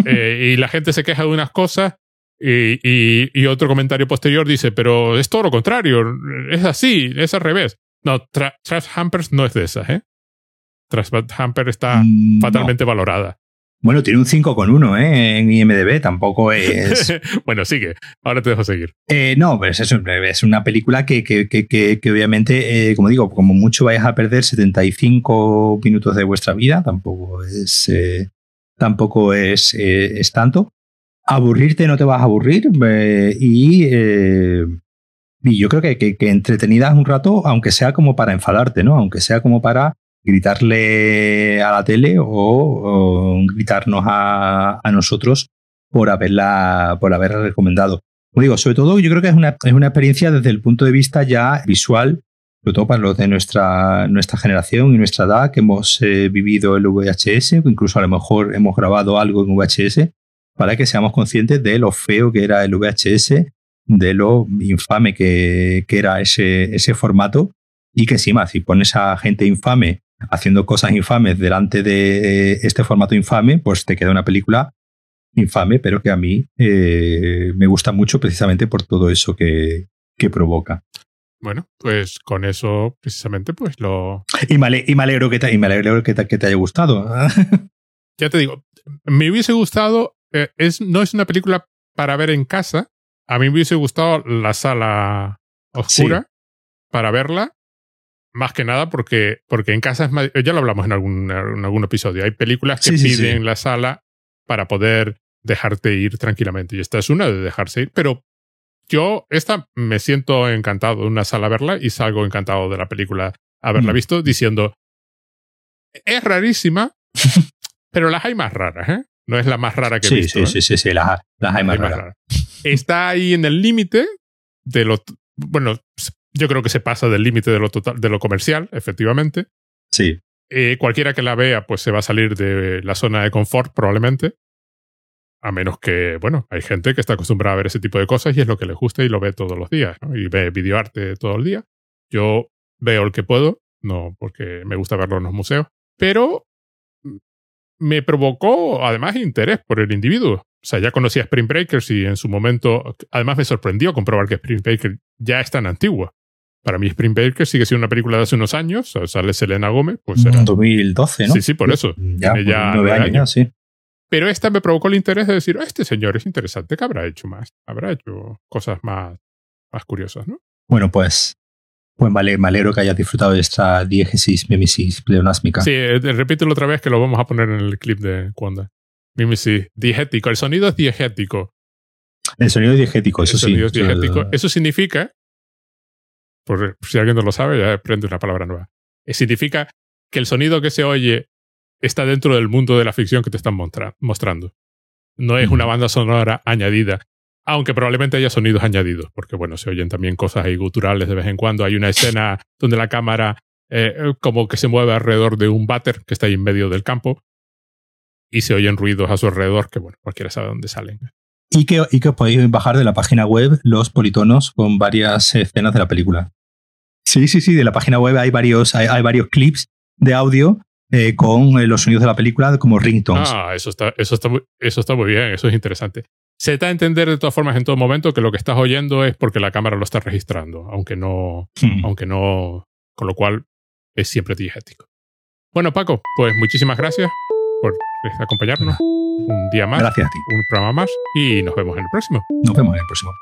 Eh, y la gente se queja de unas cosas y, y, y, otro comentario posterior dice, pero es todo lo contrario, es así, es al revés. No, Tra Trash Hampers no es de esas, ¿eh? Trash Hamper está mm, fatalmente no. valorada. Bueno, tiene un 5 con 1 ¿eh? en IMDB, tampoco es... bueno, sigue, ahora te dejo seguir. Eh, no, pues es, es una película que, que, que, que obviamente, eh, como digo, como mucho vais a perder 75 minutos de vuestra vida, tampoco es, eh, tampoco es, es, tanto. Aburrirte no te vas a aburrir y, y yo creo que, que, que entretenida un rato, aunque sea como para enfadarte, ¿no? Aunque sea como para gritarle a la tele o, gritarnos a, a, nosotros por haberla, por haberla recomendado. Como digo, sobre todo yo creo que es una, es una experiencia desde el punto de vista ya visual, sobre todo para los de nuestra, nuestra generación y nuestra edad, que hemos eh, vivido el VHS, o incluso a lo mejor hemos grabado algo en VHS, para que seamos conscientes de lo feo que era el VHS, de lo infame que, que era ese, ese formato, y que encima, si pones a gente infame haciendo cosas infames delante de este formato infame, pues te queda una película infame, pero que a mí eh, me gusta mucho precisamente por todo eso que, que, provoca. Bueno, pues con eso precisamente pues lo... Y me, y me alegro, que te, y me alegro que te, que te haya gustado. ya te digo, me hubiese gustado, eh, es, no es una película para ver en casa, a mí me hubiese gustado la sala oscura sí. para verla más que nada porque, porque en casa es más, ya lo hablamos en algún, en algún episodio, hay películas que sí, piden sí, sí. la sala para poder dejarte ir tranquilamente y esta es una de dejarse ir, pero yo esta me siento encantado de una sala a verla y salgo encantado de la película haberla mm. visto diciendo es rarísima, pero las hay más raras, ¿eh? No es la más rara que he sí, visto. Sí, ¿eh? sí, sí, sí, las, las hay, más, hay raras. más raras. Está ahí en el límite de lo bueno, yo creo que se pasa del límite de lo total, de lo comercial, efectivamente. Sí. Eh, cualquiera que la vea, pues se va a salir de la zona de confort, probablemente. A menos que, bueno, hay gente que está acostumbrada a ver ese tipo de cosas y es lo que les gusta y lo ve todos los días, ¿no? Y ve videoarte todo el día. Yo veo el que puedo, no porque me gusta verlo en los museos, pero me provocó además interés por el individuo. O sea, ya conocía Spring Breakers y en su momento, además me sorprendió comprobar que Spring Breakers ya es tan antigua. Para mí Spring Breakers sigue siendo una película de hace unos años, o sale Selena Gómez, pues era... 2012, ¿no? Sí, sí, por eso. Ya, Tiene ya nueve años, años. sí. Pero esta me provocó el interés de decir, este señor es interesante, ¿qué habrá hecho más? Habrá hecho cosas más, más curiosas, ¿no? Bueno, pues pues vale, me alegro que hayas disfrutado de esta diégesis mimesis pleonásmica. Sí, eh, repítelo otra vez que lo vamos a poner en el clip de Cuanda. Mimesis, diegético. El sonido es diegético. El sonido es diegético, eso el sí. Sonido es diegético. Eso significa, por si alguien no lo sabe, ya aprende una palabra nueva. Eh, significa que el sonido que se oye está dentro del mundo de la ficción que te están mostrando. No es una banda sonora añadida aunque probablemente haya sonidos añadidos, porque bueno, se oyen también cosas ahí guturales de vez en cuando. Hay una escena donde la cámara eh, como que se mueve alrededor de un váter que está ahí en medio del campo y se oyen ruidos a su alrededor que bueno, cualquiera sabe dónde salen. Y que, y que podéis bajar de la página web los politonos con varias escenas de la película. Sí, sí, sí, de la página web hay varios, hay, hay varios clips de audio eh, con eh, los sonidos de la película como ringtones. Ah, eso está, eso, está muy, eso está muy bien, eso es interesante. Se da a entender de todas formas en todo momento que lo que estás oyendo es porque la cámara lo está registrando, aunque no, hmm. aunque no, con lo cual es siempre diegético. Bueno, Paco, pues muchísimas gracias por acompañarnos un día más. Gracias a ti. Un programa más y nos vemos en el próximo. Nos vemos en el próximo.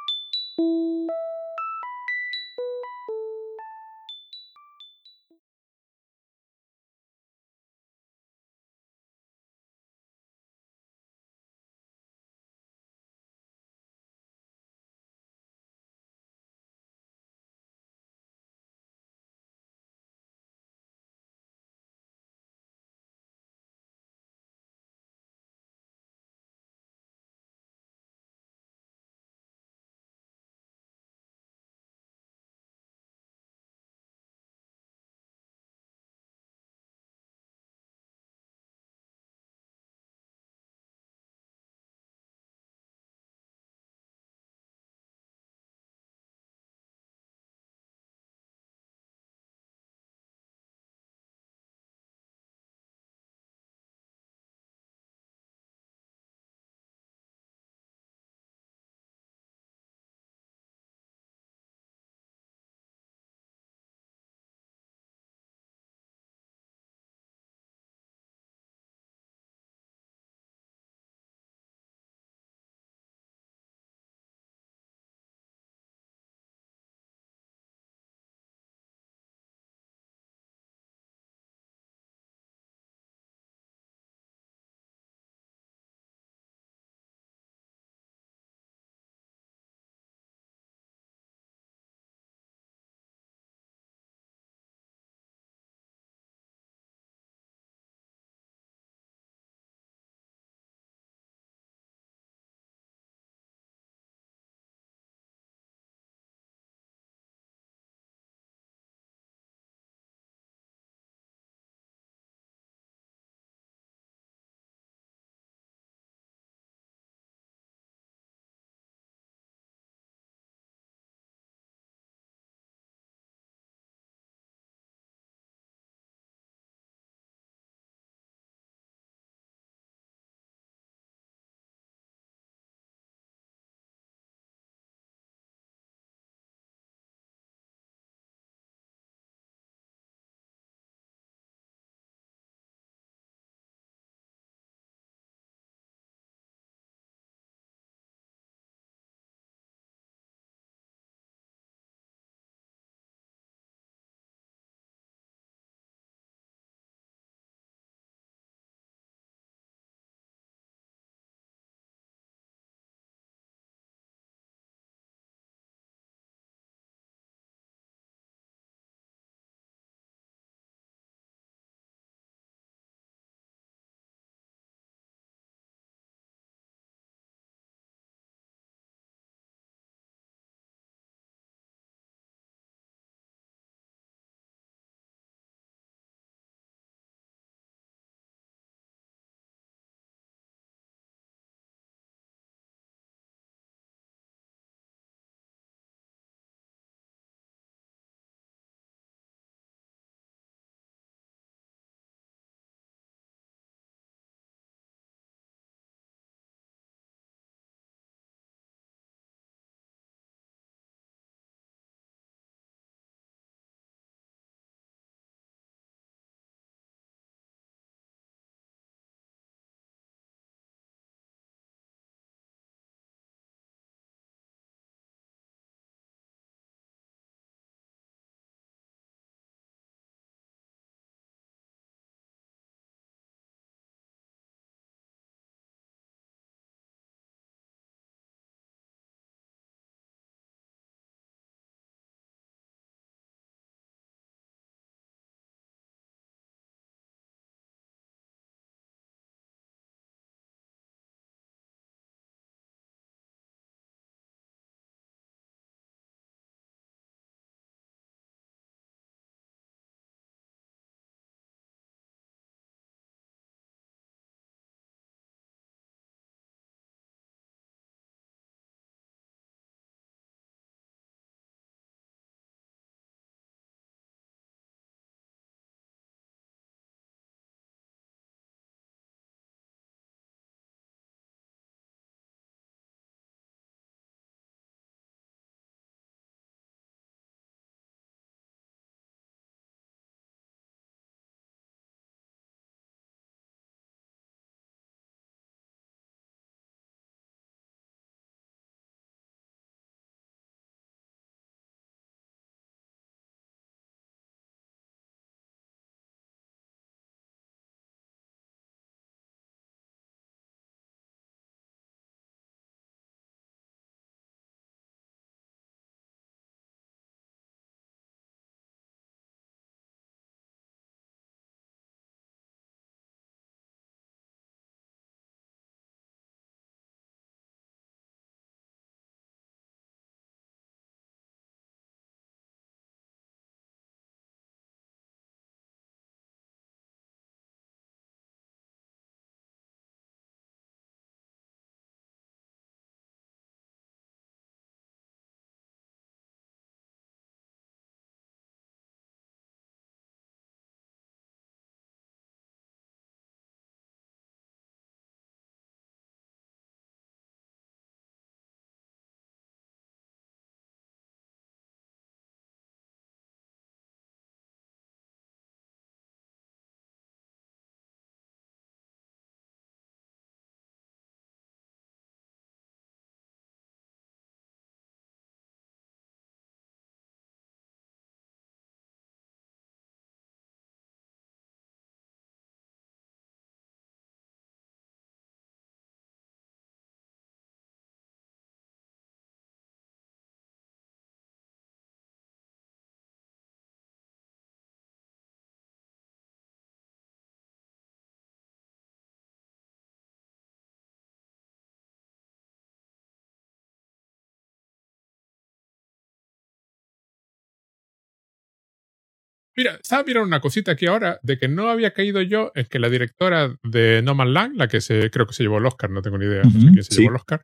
Mira, estaba mirando una cosita aquí ahora de que no había caído yo en que la directora de No Man Land, la que se, creo que se llevó el Oscar, no tengo ni idea, no sé Ujú, quién se sí. llevó el Oscar,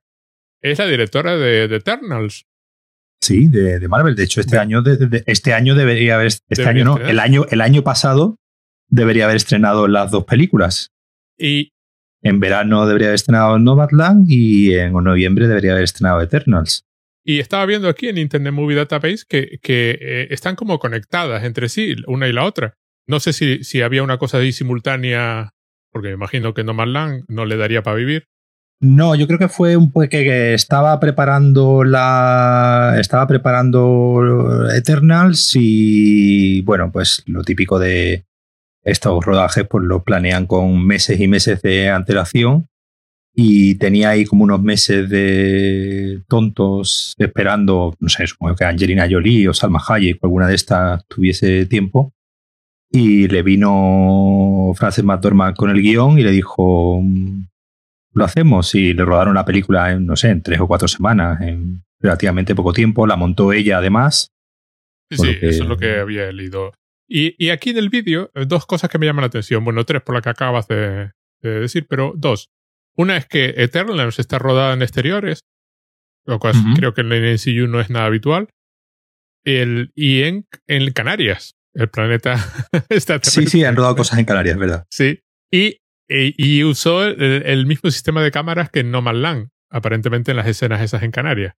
es la directora de, de Eternals. Sí, de, de Marvel. De hecho, este De- año de- de- este año debería haber este Debería año no, estrenar. el año el año pasado debería haber estrenado las dos películas. Y En verano debería haber estrenado Nomadland y en noviembre debería haber estrenado Eternals. Y estaba viendo aquí en Internet Movie Database que, eh, están como conectadas entre sí, una y la otra. No sé si, si había una cosa ahí simultánea, porque me imagino que No Man Land no le daría para vivir. No, yo creo que fue un que, que estaba preparando la. Estaba preparando Eternals y. Bueno, pues lo típico de estos rodajes, pues lo planean con meses y meses de antelación. Y tenía ahí como unos meses de tontos esperando, no sé, supongo que Angelina Jolie o Salma Hayek o alguna de estas tuviese tiempo. Y le vino Frances McDormand con el guion y le dijo, "Mm, lo hacemos y le rodaron la película en, no sé, en tres o cuatro semanas, en relativamente poco tiempo. La montó ella además. Sí, sí, que- eso es lo que había leído. Y, y aquí en el vídeo, dos cosas que me llaman la atención. Bueno, tres por la que acabas de, de decir, pero dos. Una es que Eternals está rodada en exteriores, lo cual creo que en el NCU no es nada habitual. El, y en, en Canarias, el planeta está Sí, sí, han rodado cosas en Canarias, ¿verdad? Sí. Y, y, y usó el, el mismo sistema de cámaras que en No Man Land, aparentemente en las escenas esas en Canarias.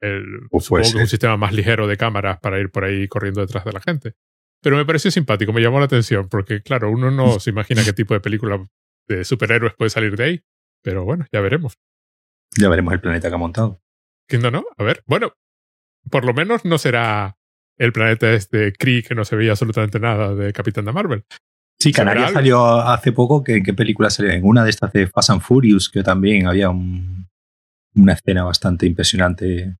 El, Pues supongo que un sistema más ligero de cámaras para ir por ahí corriendo detrás de la gente. Pero me pareció simpático, me llamó la atención, porque claro, uno no se imagina qué tipo de película de superhéroes puede salir de ahí. Pero bueno, ya veremos. Ya veremos el planeta que ha montado. ¿Quién no, no? A ver, bueno, por lo menos no será el planeta este Kree que no se veía absolutamente nada de Capitán de Marvel. Sí, ¿Se verá Canarias salió hace poco. que ¿En qué película salió? En una de estas de Fast and Furious, que también había un- una escena bastante impresionante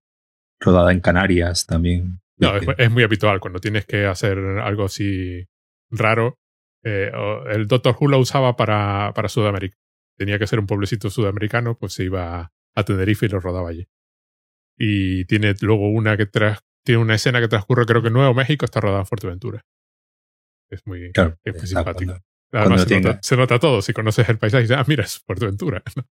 rodada en Canarias también. No, es, es muy habitual cuando tienes que hacer algo así raro. eh, el Doctor Who lo usaba para, para Sudamérica. Tenía que ser un pueblecito sudamericano, pues se iba a Tenerife y lo rodaba allí. Y tiene luego una que tras, tiene una escena que transcurre, creo que en Nuevo México, está rodada en Fuerteventura. Es muy, Claro, es muy simpático. cuando- Además, cuando se, nota, se nota todo. Si conoces el paisaje, dices, ah, mira, es Fuerteventura.